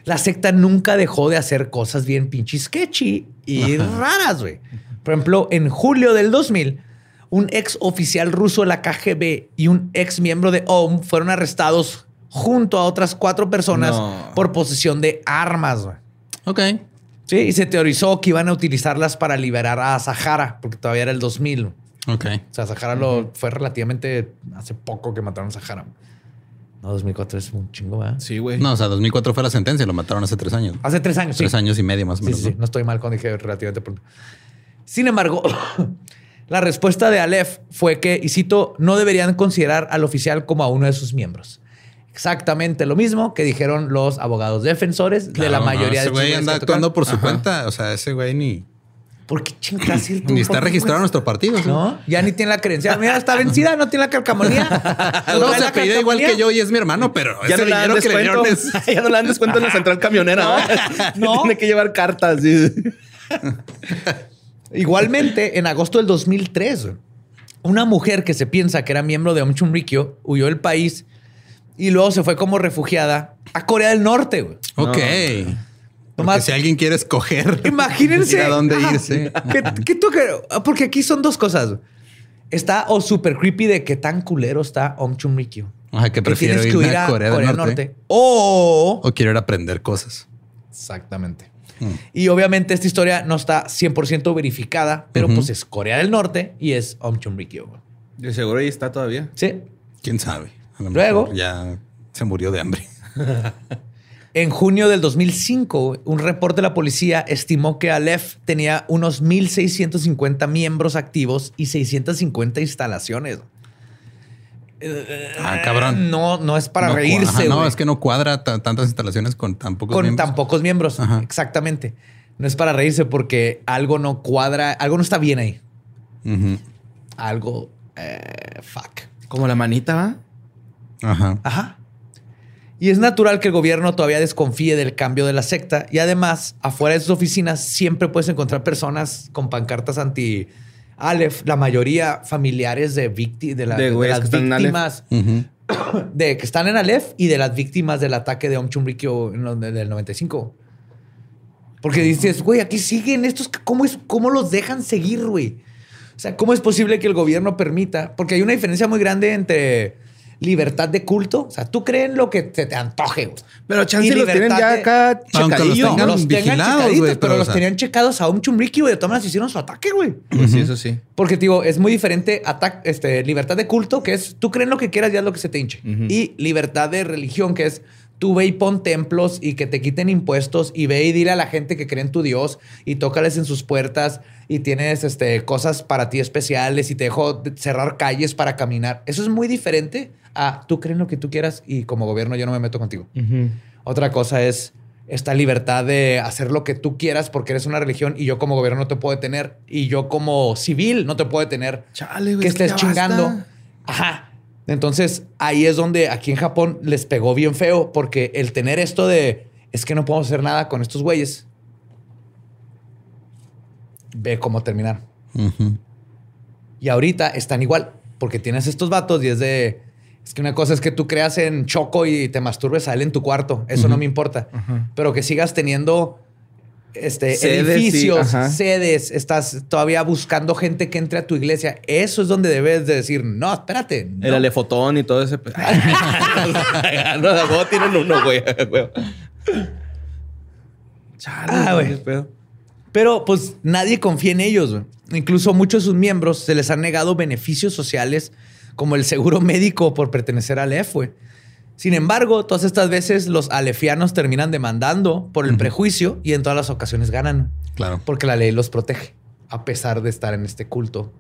la secta nunca dejó de hacer cosas bien pinches sketchy y raras, güey. Por ejemplo, en julio del 2000, un ex oficial ruso de la KGB y un ex miembro de OM fueron arrestados junto a otras cuatro personas No. por posesión de armas, güey. Ok. Sí, y se teorizó que iban a utilizarlas para liberar a Sahara, porque todavía era el 2000. O Ok. sea, Sahara lo fue relativamente hace poco que mataron a Sahara. No, 2004 es un chingo, ¿verdad? Sí, güey. No, o sea, 2004 fue la sentencia, lo mataron hace tres años. Hace tres años, sí. Tres años y medio más o menos. sí, sí. ¿no? No estoy mal cuando dije relativamente pronto. Sin embargo, la respuesta de Aleph fue que, y cito, no deberían considerar al oficial como a uno de sus miembros. Exactamente lo mismo que dijeron los abogados defensores de la no, mayoría ese de güey estos anda actuando por su cuenta. O sea, ese güey ni, ¿Por qué chingas el ni está registrado en nuestro partido. ¿sí? ¿No? Ya ni tiene la credencial. Mira, está vencida, no tiene la calcamonía. No, se la apellida igual que yo y es mi hermano, pero Ya ese no le dan dinero que le descuento. dieron es... ya no le dan descuento en la central camionera. ¿verdad? No. Tiene que llevar cartas. sí. Igualmente, en agosto del 2003, una mujer que se piensa que era miembro de Om Chumrikyo huyó del país y luego se fue como refugiada a Corea del Norte. güey. Ok. Porque Nomás- si alguien quiere escoger Imagínense. ir a dónde irse. ¿Qué, qué tú qué- Porque aquí son dos cosas. Está o super creepy de qué tan culero está Om Chumrikyo. Ajá, que prefiero tienes que irme huir a Corea del Norte. O O quiero ir a aprender cosas. Exactamente. Mm. Y obviamente esta historia no está 100% verificada, pero pues es Corea del Norte y es Om Chumrikyo. güey. De seguro ahí está todavía. Sí. ¿Quién sabe? A lo Luego- mejor ya se murió de hambre. En junio del 2005, un reporte de la policía estimó que Aleph tenía unos 1.650 miembros activos y 650 instalaciones. Ah, cabrón. No, no es para No reírse. ajá, no, es que no cuadra ta- tantas instalaciones con tan pocos con miembros. tan pocos miembros. Ajá. Exactamente. No es para reírse porque algo no cuadra, algo no está bien ahí. Ujú. Algo Eh, fuck. Como la manita, ¿va? Ajá. Ajá. Y es natural que el gobierno todavía desconfíe del cambio de la secta. Y además, afuera de sus oficinas siempre puedes encontrar personas con pancartas anti Aleph, la mayoría familiares de, víctimas de, la- De de güeyes las que están en Aleph. víctimas Ujú. de que están en Aleph y de las víctimas del ataque de Om Chumrikyo en lo- del 95. Porque dices, güey, aquí siguen estos, ¿cómo, es, ¿cómo los dejan seguir, güey? O sea, ¿cómo es posible que el gobierno permita? Porque hay una diferencia muy grande entre libertad de culto. O sea, tú crees en lo que se te antoje, güey. Pero chance los tienen ya de- acá los tengan los tengan vigilados, checaditos, güey, pero, pero, o los sea- tenían checados a Om Chumrikyo y de todas maneras hicieron su ataque, güey. Pues sí, eso sí. Porque, digo, es muy diferente atac- este, libertad de culto, que es tú crees lo que quieras y haz lo que se te hinche. Y libertad de religión, que es tú ve y pon templos y que te quiten impuestos y ve y dile a la gente que cree en tu Dios y tócales en sus puertas y tienes este, cosas para ti especiales y te dejo de- cerrar calles para caminar. Eso es muy diferente a tú crees lo que tú quieras y como gobierno yo no me meto contigo. Otra cosa es esta libertad de hacer lo que tú quieras porque eres una religión y yo como gobierno no te puedo detener y yo como civil no te puedo detener Chale, güey. que es estés chingando. basta. Ajá. Entonces ahí es donde aquí en Japón les pegó bien feo porque el tener esto de es que no podemos hacer nada con estos güeyes. Ve cómo terminar. Ujú. Y ahorita están igual, porque tienes estos vatos y es de. Es que una cosa es que tú creas en Choco y te masturbes a él en tu cuarto. Eso no me importa. Pero que sigas teniendo este, Sedes, edificios, sí, sedes, estás todavía buscando gente que entre a tu iglesia. Eso es donde debes de decir, no, espérate. no". El alefotón y todo ese. no, tienen uno, güey. Chale, Ah, güey. pedo. Pero pues nadie confía en ellos. güey. Incluso muchos de sus miembros se les han negado beneficios sociales como el seguro médico por pertenecer al EF. güey. Sin embargo, todas estas veces los alefianos terminan demandando por el prejuicio y en todas las ocasiones ganan Claro. porque la ley los protege, a pesar de estar en este culto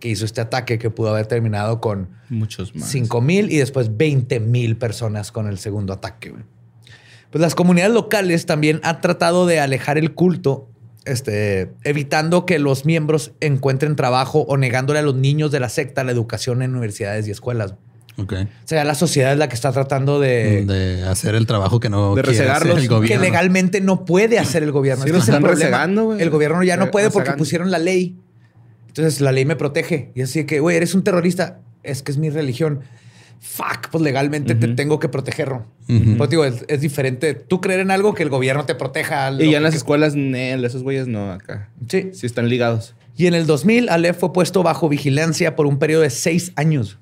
que hizo este ataque que pudo haber terminado con Muchos más. 5 mil y después 20 mil personas con el segundo ataque. Pues las comunidades locales también han tratado de alejar el culto, este, evitando que los miembros encuentren trabajo o negándole a los niños de la secta la educación en universidades y escuelas. Ok. O sea, la sociedad es la que está tratando de... De hacer el trabajo que no De quiere hacer el Que que gobierno. legalmente no puede hacer el gobierno. Sí, es el están rezagando, güey. El gobierno ya no Re- puede porque pusieron la ley. Entonces la ley me protege. Y así que, güey, eres un terrorista. Es que es mi religión. Fuck, pues legalmente te tengo que protegerlo. Ujú. Pues digo, es, es diferente tú creer en algo que el gobierno te proteja. Y ya en las que- escuelas, Nel, esos güeyes no, acá. Sí. Sí están ligados. Y en el 2000, Aleph fue puesto bajo vigilancia por un periodo de seis años.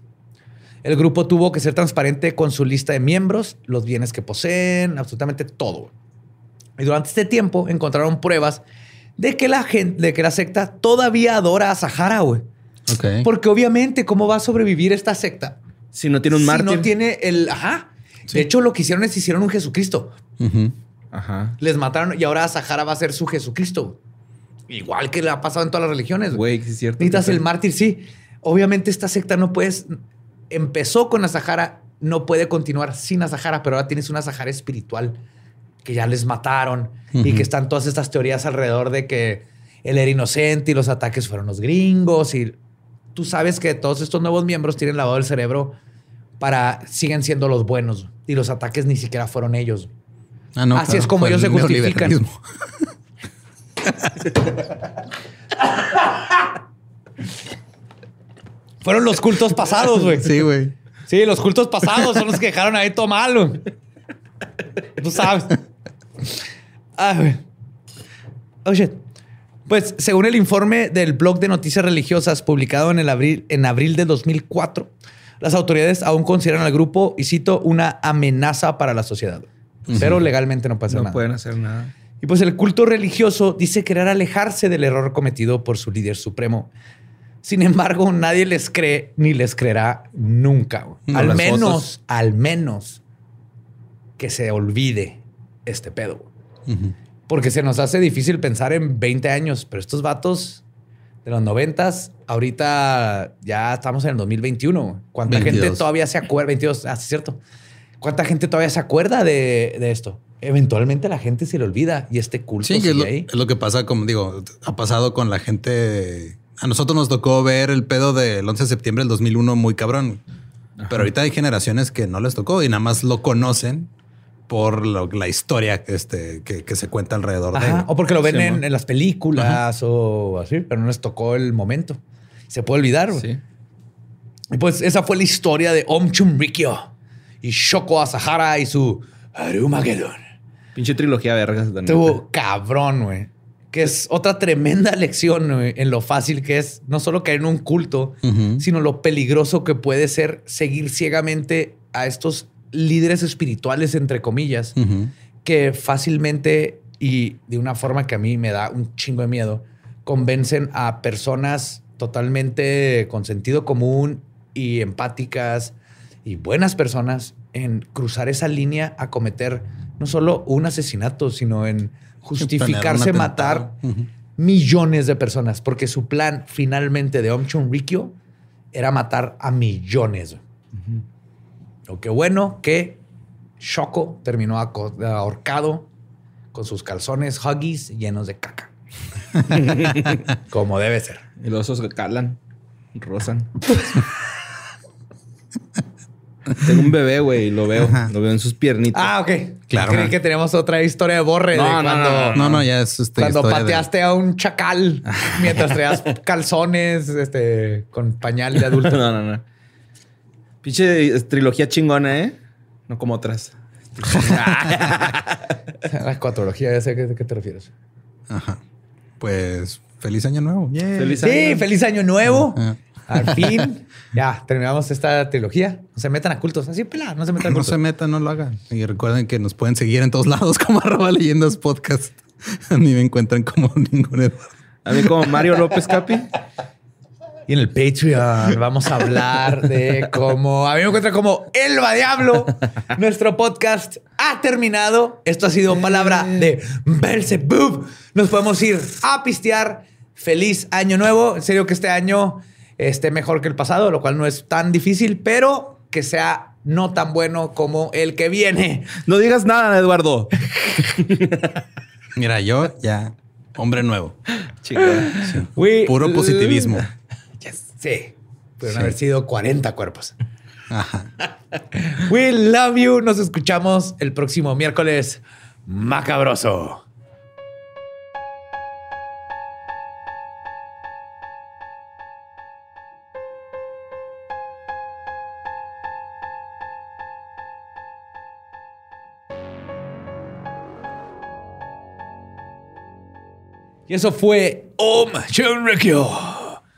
El grupo tuvo que ser transparente con su lista de miembros, los bienes que poseen, absolutamente todo. Y durante este tiempo encontraron pruebas de que la gente, de que la secta todavía adora a Sahara, güey. Ok. Porque obviamente, ¿cómo va a sobrevivir esta secta? Si no tiene un si mártir. no tiene el. Ajá. De hecho, lo que hicieron es hicieron un Jesucristo. Ajá. Les mataron y ahora Sahara va a ser su Jesucristo. Igual que le ha pasado en todas las religiones. güey. Güey, sí es cierto. Necesitas el mártir, sí. Obviamente esta secta no puedes... Empezó con Asahara, no puede continuar sin Asahara, pero ahora tienes una Sahara espiritual que ya les mataron y Ujú. que están todas estas teorías alrededor de que él era inocente y los ataques fueron los gringos y tú sabes que todos estos nuevos miembros tienen lavado el cerebro para siguen siendo los buenos y los ataques ni siquiera fueron ellos. Ah, no, Así claro, es como ellos el se justifican. Fueron los cultos pasados, güey. Sí, güey. Sí, los cultos pasados son los que dejaron ahí todo malo. Tú sabes. Ah, güey. Oh, shit. Pues, según el informe del blog de noticias religiosas publicado en, el abril, en abril de 2004, las autoridades aún consideran al grupo, y cito, una amenaza para la sociedad. Pero legalmente no hacer No nada. pueden hacer nada. Y pues el culto religioso dice querer alejarse del error cometido por su líder supremo. Sin embargo, nadie les cree ni les creerá nunca. No, al menos, fotos. al menos que se olvide este pedo. Porque se nos hace difícil pensar en 20 años, pero estos vatos de los 90 ahorita ya estamos en el 2021. güey. ¿Cuánta 22. gente todavía se acuerda? 22, ah, es cierto. ¿Cuánta gente todavía se acuerda de, de esto? Eventualmente la gente se le olvida y este culto Sí, es sigue lo, ahí. es lo que pasa, como digo, ha pasado con la gente A nosotros nos tocó ver el pedo del 11 de septiembre del 2001 muy cabrón. Pero ahorita hay generaciones que no les tocó y nada más lo conocen por lo- la historia este, que, que se cuenta alrededor de Ajá, él. O porque lo ven Sí, en, las películas o así, pero no les tocó el momento. Se puede olvidar. güey. Sí. Y pues esa fue la historia de Om Chumrikyo y Shoko Asahara y su Arumagedon. Pinche trilogía vergas. la neta. Estuvo cabrón, güey. Que es otra tremenda lección en lo fácil que es no solo caer en un culto, sino lo peligroso que puede ser seguir ciegamente a estos líderes espirituales, entre comillas, que fácilmente y de una forma que a mí me da un chingo de miedo, convencen a personas totalmente con sentido común y empáticas y buenas personas en cruzar esa línea a cometer no solo un asesinato, sino en justificarse matar millones de personas, porque su plan finalmente de Om Chunrikyo era matar a millones. Lo que bueno que Shoko terminó ahorcado con sus calzones Huggies llenos de caca. Como debe ser. Y los osos que calan, rozan. Tengo un bebé, güey, y lo veo. Lo veo en sus piernitas. Ah, ok. Claro. Creí que teníamos otra historia de borre No, de no, cuando, no, No, no, ya es este, cuando de- pateaste a un chacal mientras traías calzones este, con pañal de adulto. No, no, no. Pinche trilogía chingona, ¿eh? No como otras. La cuatrología, ya sé a qué, te refieres. Ajá. Pues feliz año nuevo. Feliz Sí, año. feliz año nuevo. Al fin, ya terminamos esta trilogía. No se metan a cultos. Así, pelada, no se metan a No cultos. se metan, no lo hagan. Y recuerden que nos pueden seguir en todos lados como arroba leyendas podcast. A mí me encuentran como ningún Eduardo. A mí como Mario López Capi. Y en el Patreon vamos a hablar de cómo a mí me encuentra como Elba Diablo. Nuestro podcast ha terminado. Esto ha sido palabra de Belzebub. Nos podemos ir a pistear. Feliz año nuevo. En serio que este año esté mejor que el pasado, lo cual no es tan difícil, pero que sea no tan bueno como el que viene. No digas nada, Eduardo. Mira, yo ya, hombre nuevo. We- Puro positivismo. Sí. Pudieron Sí. haber sido 40 cuerpos. Ajá. We love you. Nos escuchamos el próximo miércoles. Macabroso. Y eso fue Om Shunrikyo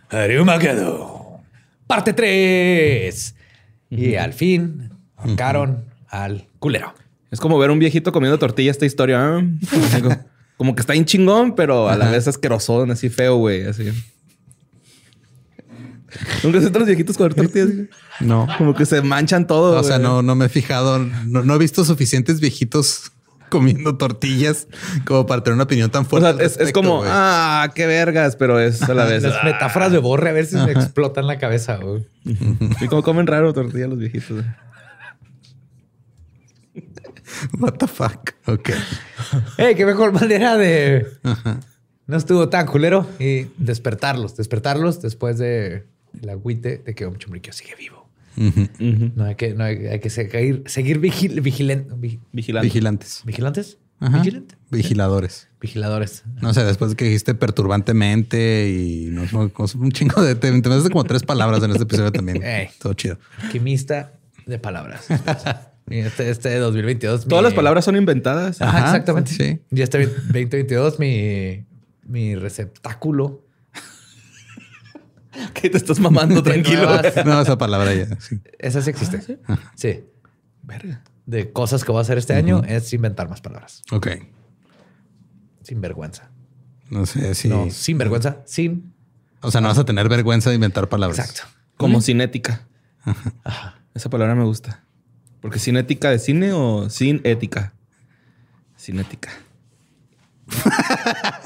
Arumagedon. Parte 3. Y al fin ahorcaron al culero. Es como ver un viejito comiendo tortilla esta historia. ¿eh? Como- Como que está bien chingón, pero a la vez asqueroso, así feo, güey. Así. ¿Nunca has visto a los viejitos comer tortillas? No. Como que se manchan todo. O sea, güey. no, no me he fijado, no, no he visto suficientes viejitos comiendo tortillas como para tener una opinión tan O fuerte. sea, es, como, ah, qué vergas, pero es a la vez. Las ah. metáforas de borre a veces me explotan la cabeza. güey. Y como comen raro tortilla los viejitos. What the fuck. Ok. Hey, qué mejor manera de. No estuvo tan culero y despertarlos, despertarlos después de el agüite de que Om Chumrikyo sigue vivo. No hay que, no hay, hay que seguir, seguir vigil, vigilen- vi- Vigilante. Vigilantes. vigilantes. Ajá. Vigilante. Vigiladores. Vigiladores. No sé, después de que dijiste perturbantemente y no, no, un chingo de te, te metes como tres palabras en este episodio también. Ey. Todo chido. Alquimista de palabras. Este, este 2022. Todas mi- las palabras son inventadas. Ajá, Ajá, exactamente. sí. Y este 2022, mi, mi receptáculo. Que te estás mamando tranquilo. No, esa palabra ya. sí. Esa sí existe. Sí. Verga. De cosas que voy a hacer este año es inventar más palabras. Ok. Sin vergüenza. No sé si. No, sin vergüenza. Sin. O sea, no vas a tener vergüenza de inventar palabras. Exacto. Como cinética. Esa palabra me gusta. Porque cinética de cine o sin ética. Cinética.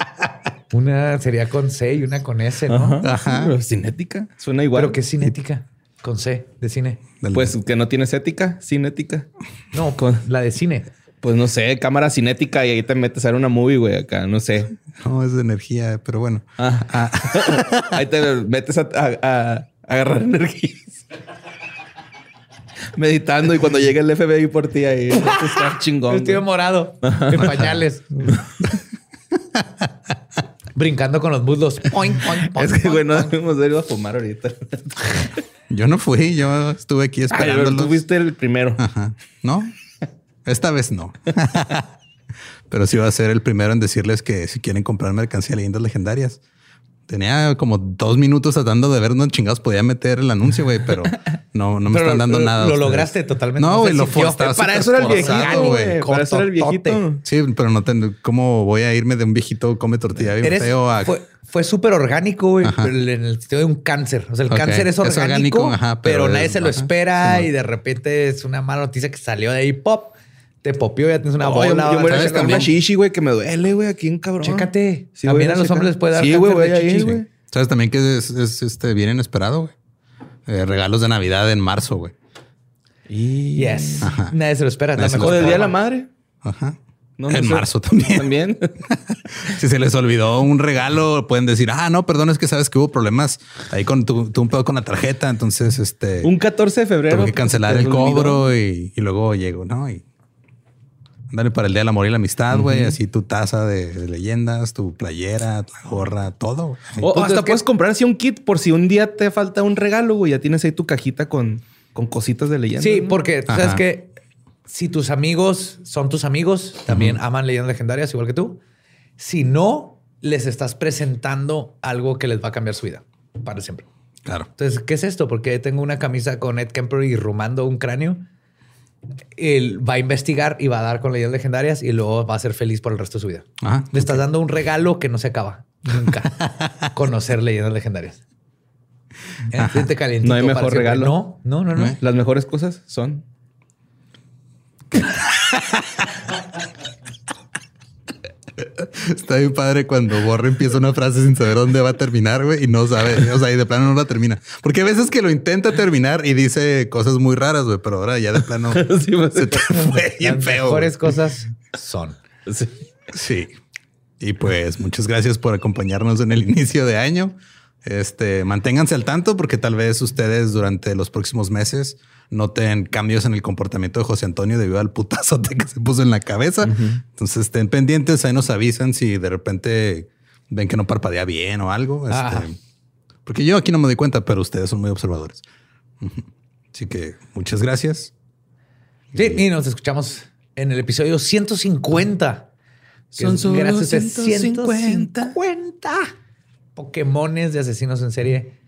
Una sería con C y una con S, ¿no? Ajá. Pero cinética. Suena igual. Pero que es cinética. Con C de cine. Pues que no tienes ética, cinética. No, Con- la de cine. Pues no sé, cámara cinética y ahí te metes a ver una movie, güey, acá, no sé. No, es de energía, pero bueno. Ah. ahí te metes a, a- a agarrar energías. Meditando y cuando llegue el FBI por ti ahí, está chingón. Güey. morado, en pañales. Brincando con los muslos. Poing, poing, poing, Es que, güey, no debemos de ir a fumar ahorita. Yo no fui, yo estuve aquí Ay, esperándolos. tú fuiste el primero. Ajá. No, esta vez no. Pero sí va a ser el primero en decirles que si quieren comprar mercancía de leyendas legendarias. Tenía como dos minutos tratando de ver dónde chingados podía meter el anuncio, güey, pero no, no me Pero están dando lo- nada. lo ustedes. lograste totalmente. No, güey, lo fue. Para eso era el viejito, güey. Para eso era el viejito. Sí, pero no tengo cómo voy a irme de un viejito come tortilla bien Eres- feo a fue fue súper orgánico, güey, en el sentido de un cáncer. O sea, el cáncer es es orgánico, orgánico, ajá, pero, pero nadie es- se lo ajá, espera sí, y de repente es una mala noticia que salió de ahí, pop, te popió, ya tienes una Oh, yo, bola. yo me voy a ¿sabes? sacar también? una shishi, güey, que me duele, güey, aquí en cabrón. Chécate. Sí, También a los checar. hombres les puede dar Sí, güey, cáncer de chichis. güey. ¿Sabes también que es, es, este bien inesperado, güey? Eh, regalos de Navidad en marzo, güey. Y... Yes. Ajá. Nadie se lo espera. Nadie se lo mejor O del Día de la. Madre. Ajá. No, no en sé. marzo también. También. Si se les olvidó un regalo, pueden decir, ah, no, perdón, es que sabes que hubo problemas ahí con tu, tu un pedo con la tarjeta. Entonces, este, Un 14 de febrero. tengo que cancelar el olvidó. cobro y, y luego llego, ¿no? Y dale para el Día del Amor y la Amistad, güey. Así tu taza de, de leyendas, tu playera, la gorra, todo. O Pues hasta que- puedes comprar así un kit por si un día te falta un regalo, güey. Ya tienes ahí tu cajita con, con cositas de leyenda. Sí, ¿no? porque tú sabes que si tus amigos son tus amigos, también aman leyendas legendarias igual que tú. Si no, les estás presentando algo que les va a cambiar su vida para siempre. Claro. Entonces, ¿qué es esto? Porque tengo una camisa con Ed Kemper y rumando un cráneo. Él va a investigar y va a dar con leyendas legendarias y luego va a ser feliz por el resto de su vida. Ajá. Le estás dando un regalo que no se acaba nunca. Conocer leyendas legendarias. No hay mejor regalo. No, no, no, no. Las mejores cosas son. Está bien padre cuando Borre empieza una frase sin saber dónde va a terminar, güey, y no sabe, o sea, y de plano no la termina. Porque a veces que lo intenta terminar y dice cosas muy raras, güey, pero ahora ya de plano Sí, pues, se te fue bien Las feo. mejores güey. cosas son. sí. Sí. Y pues muchas gracias por acompañarnos en el inicio de año. Este, manténganse al tanto porque tal vez ustedes durante los próximos meses noten cambios en el comportamiento de José Antonio debido al putazote que se puso en la cabeza. Entonces estén pendientes, ahí nos avisan si de repente ven que no parpadea bien o algo. Este, porque yo aquí no me doy cuenta, pero ustedes son muy observadores. Así que muchas gracias. Sí, y nos escuchamos en el episodio 150. que Son solo gracias a 150. 150 Pokémones de asesinos en serie.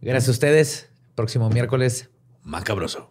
Gracias a ustedes. Próximo miércoles, macabroso.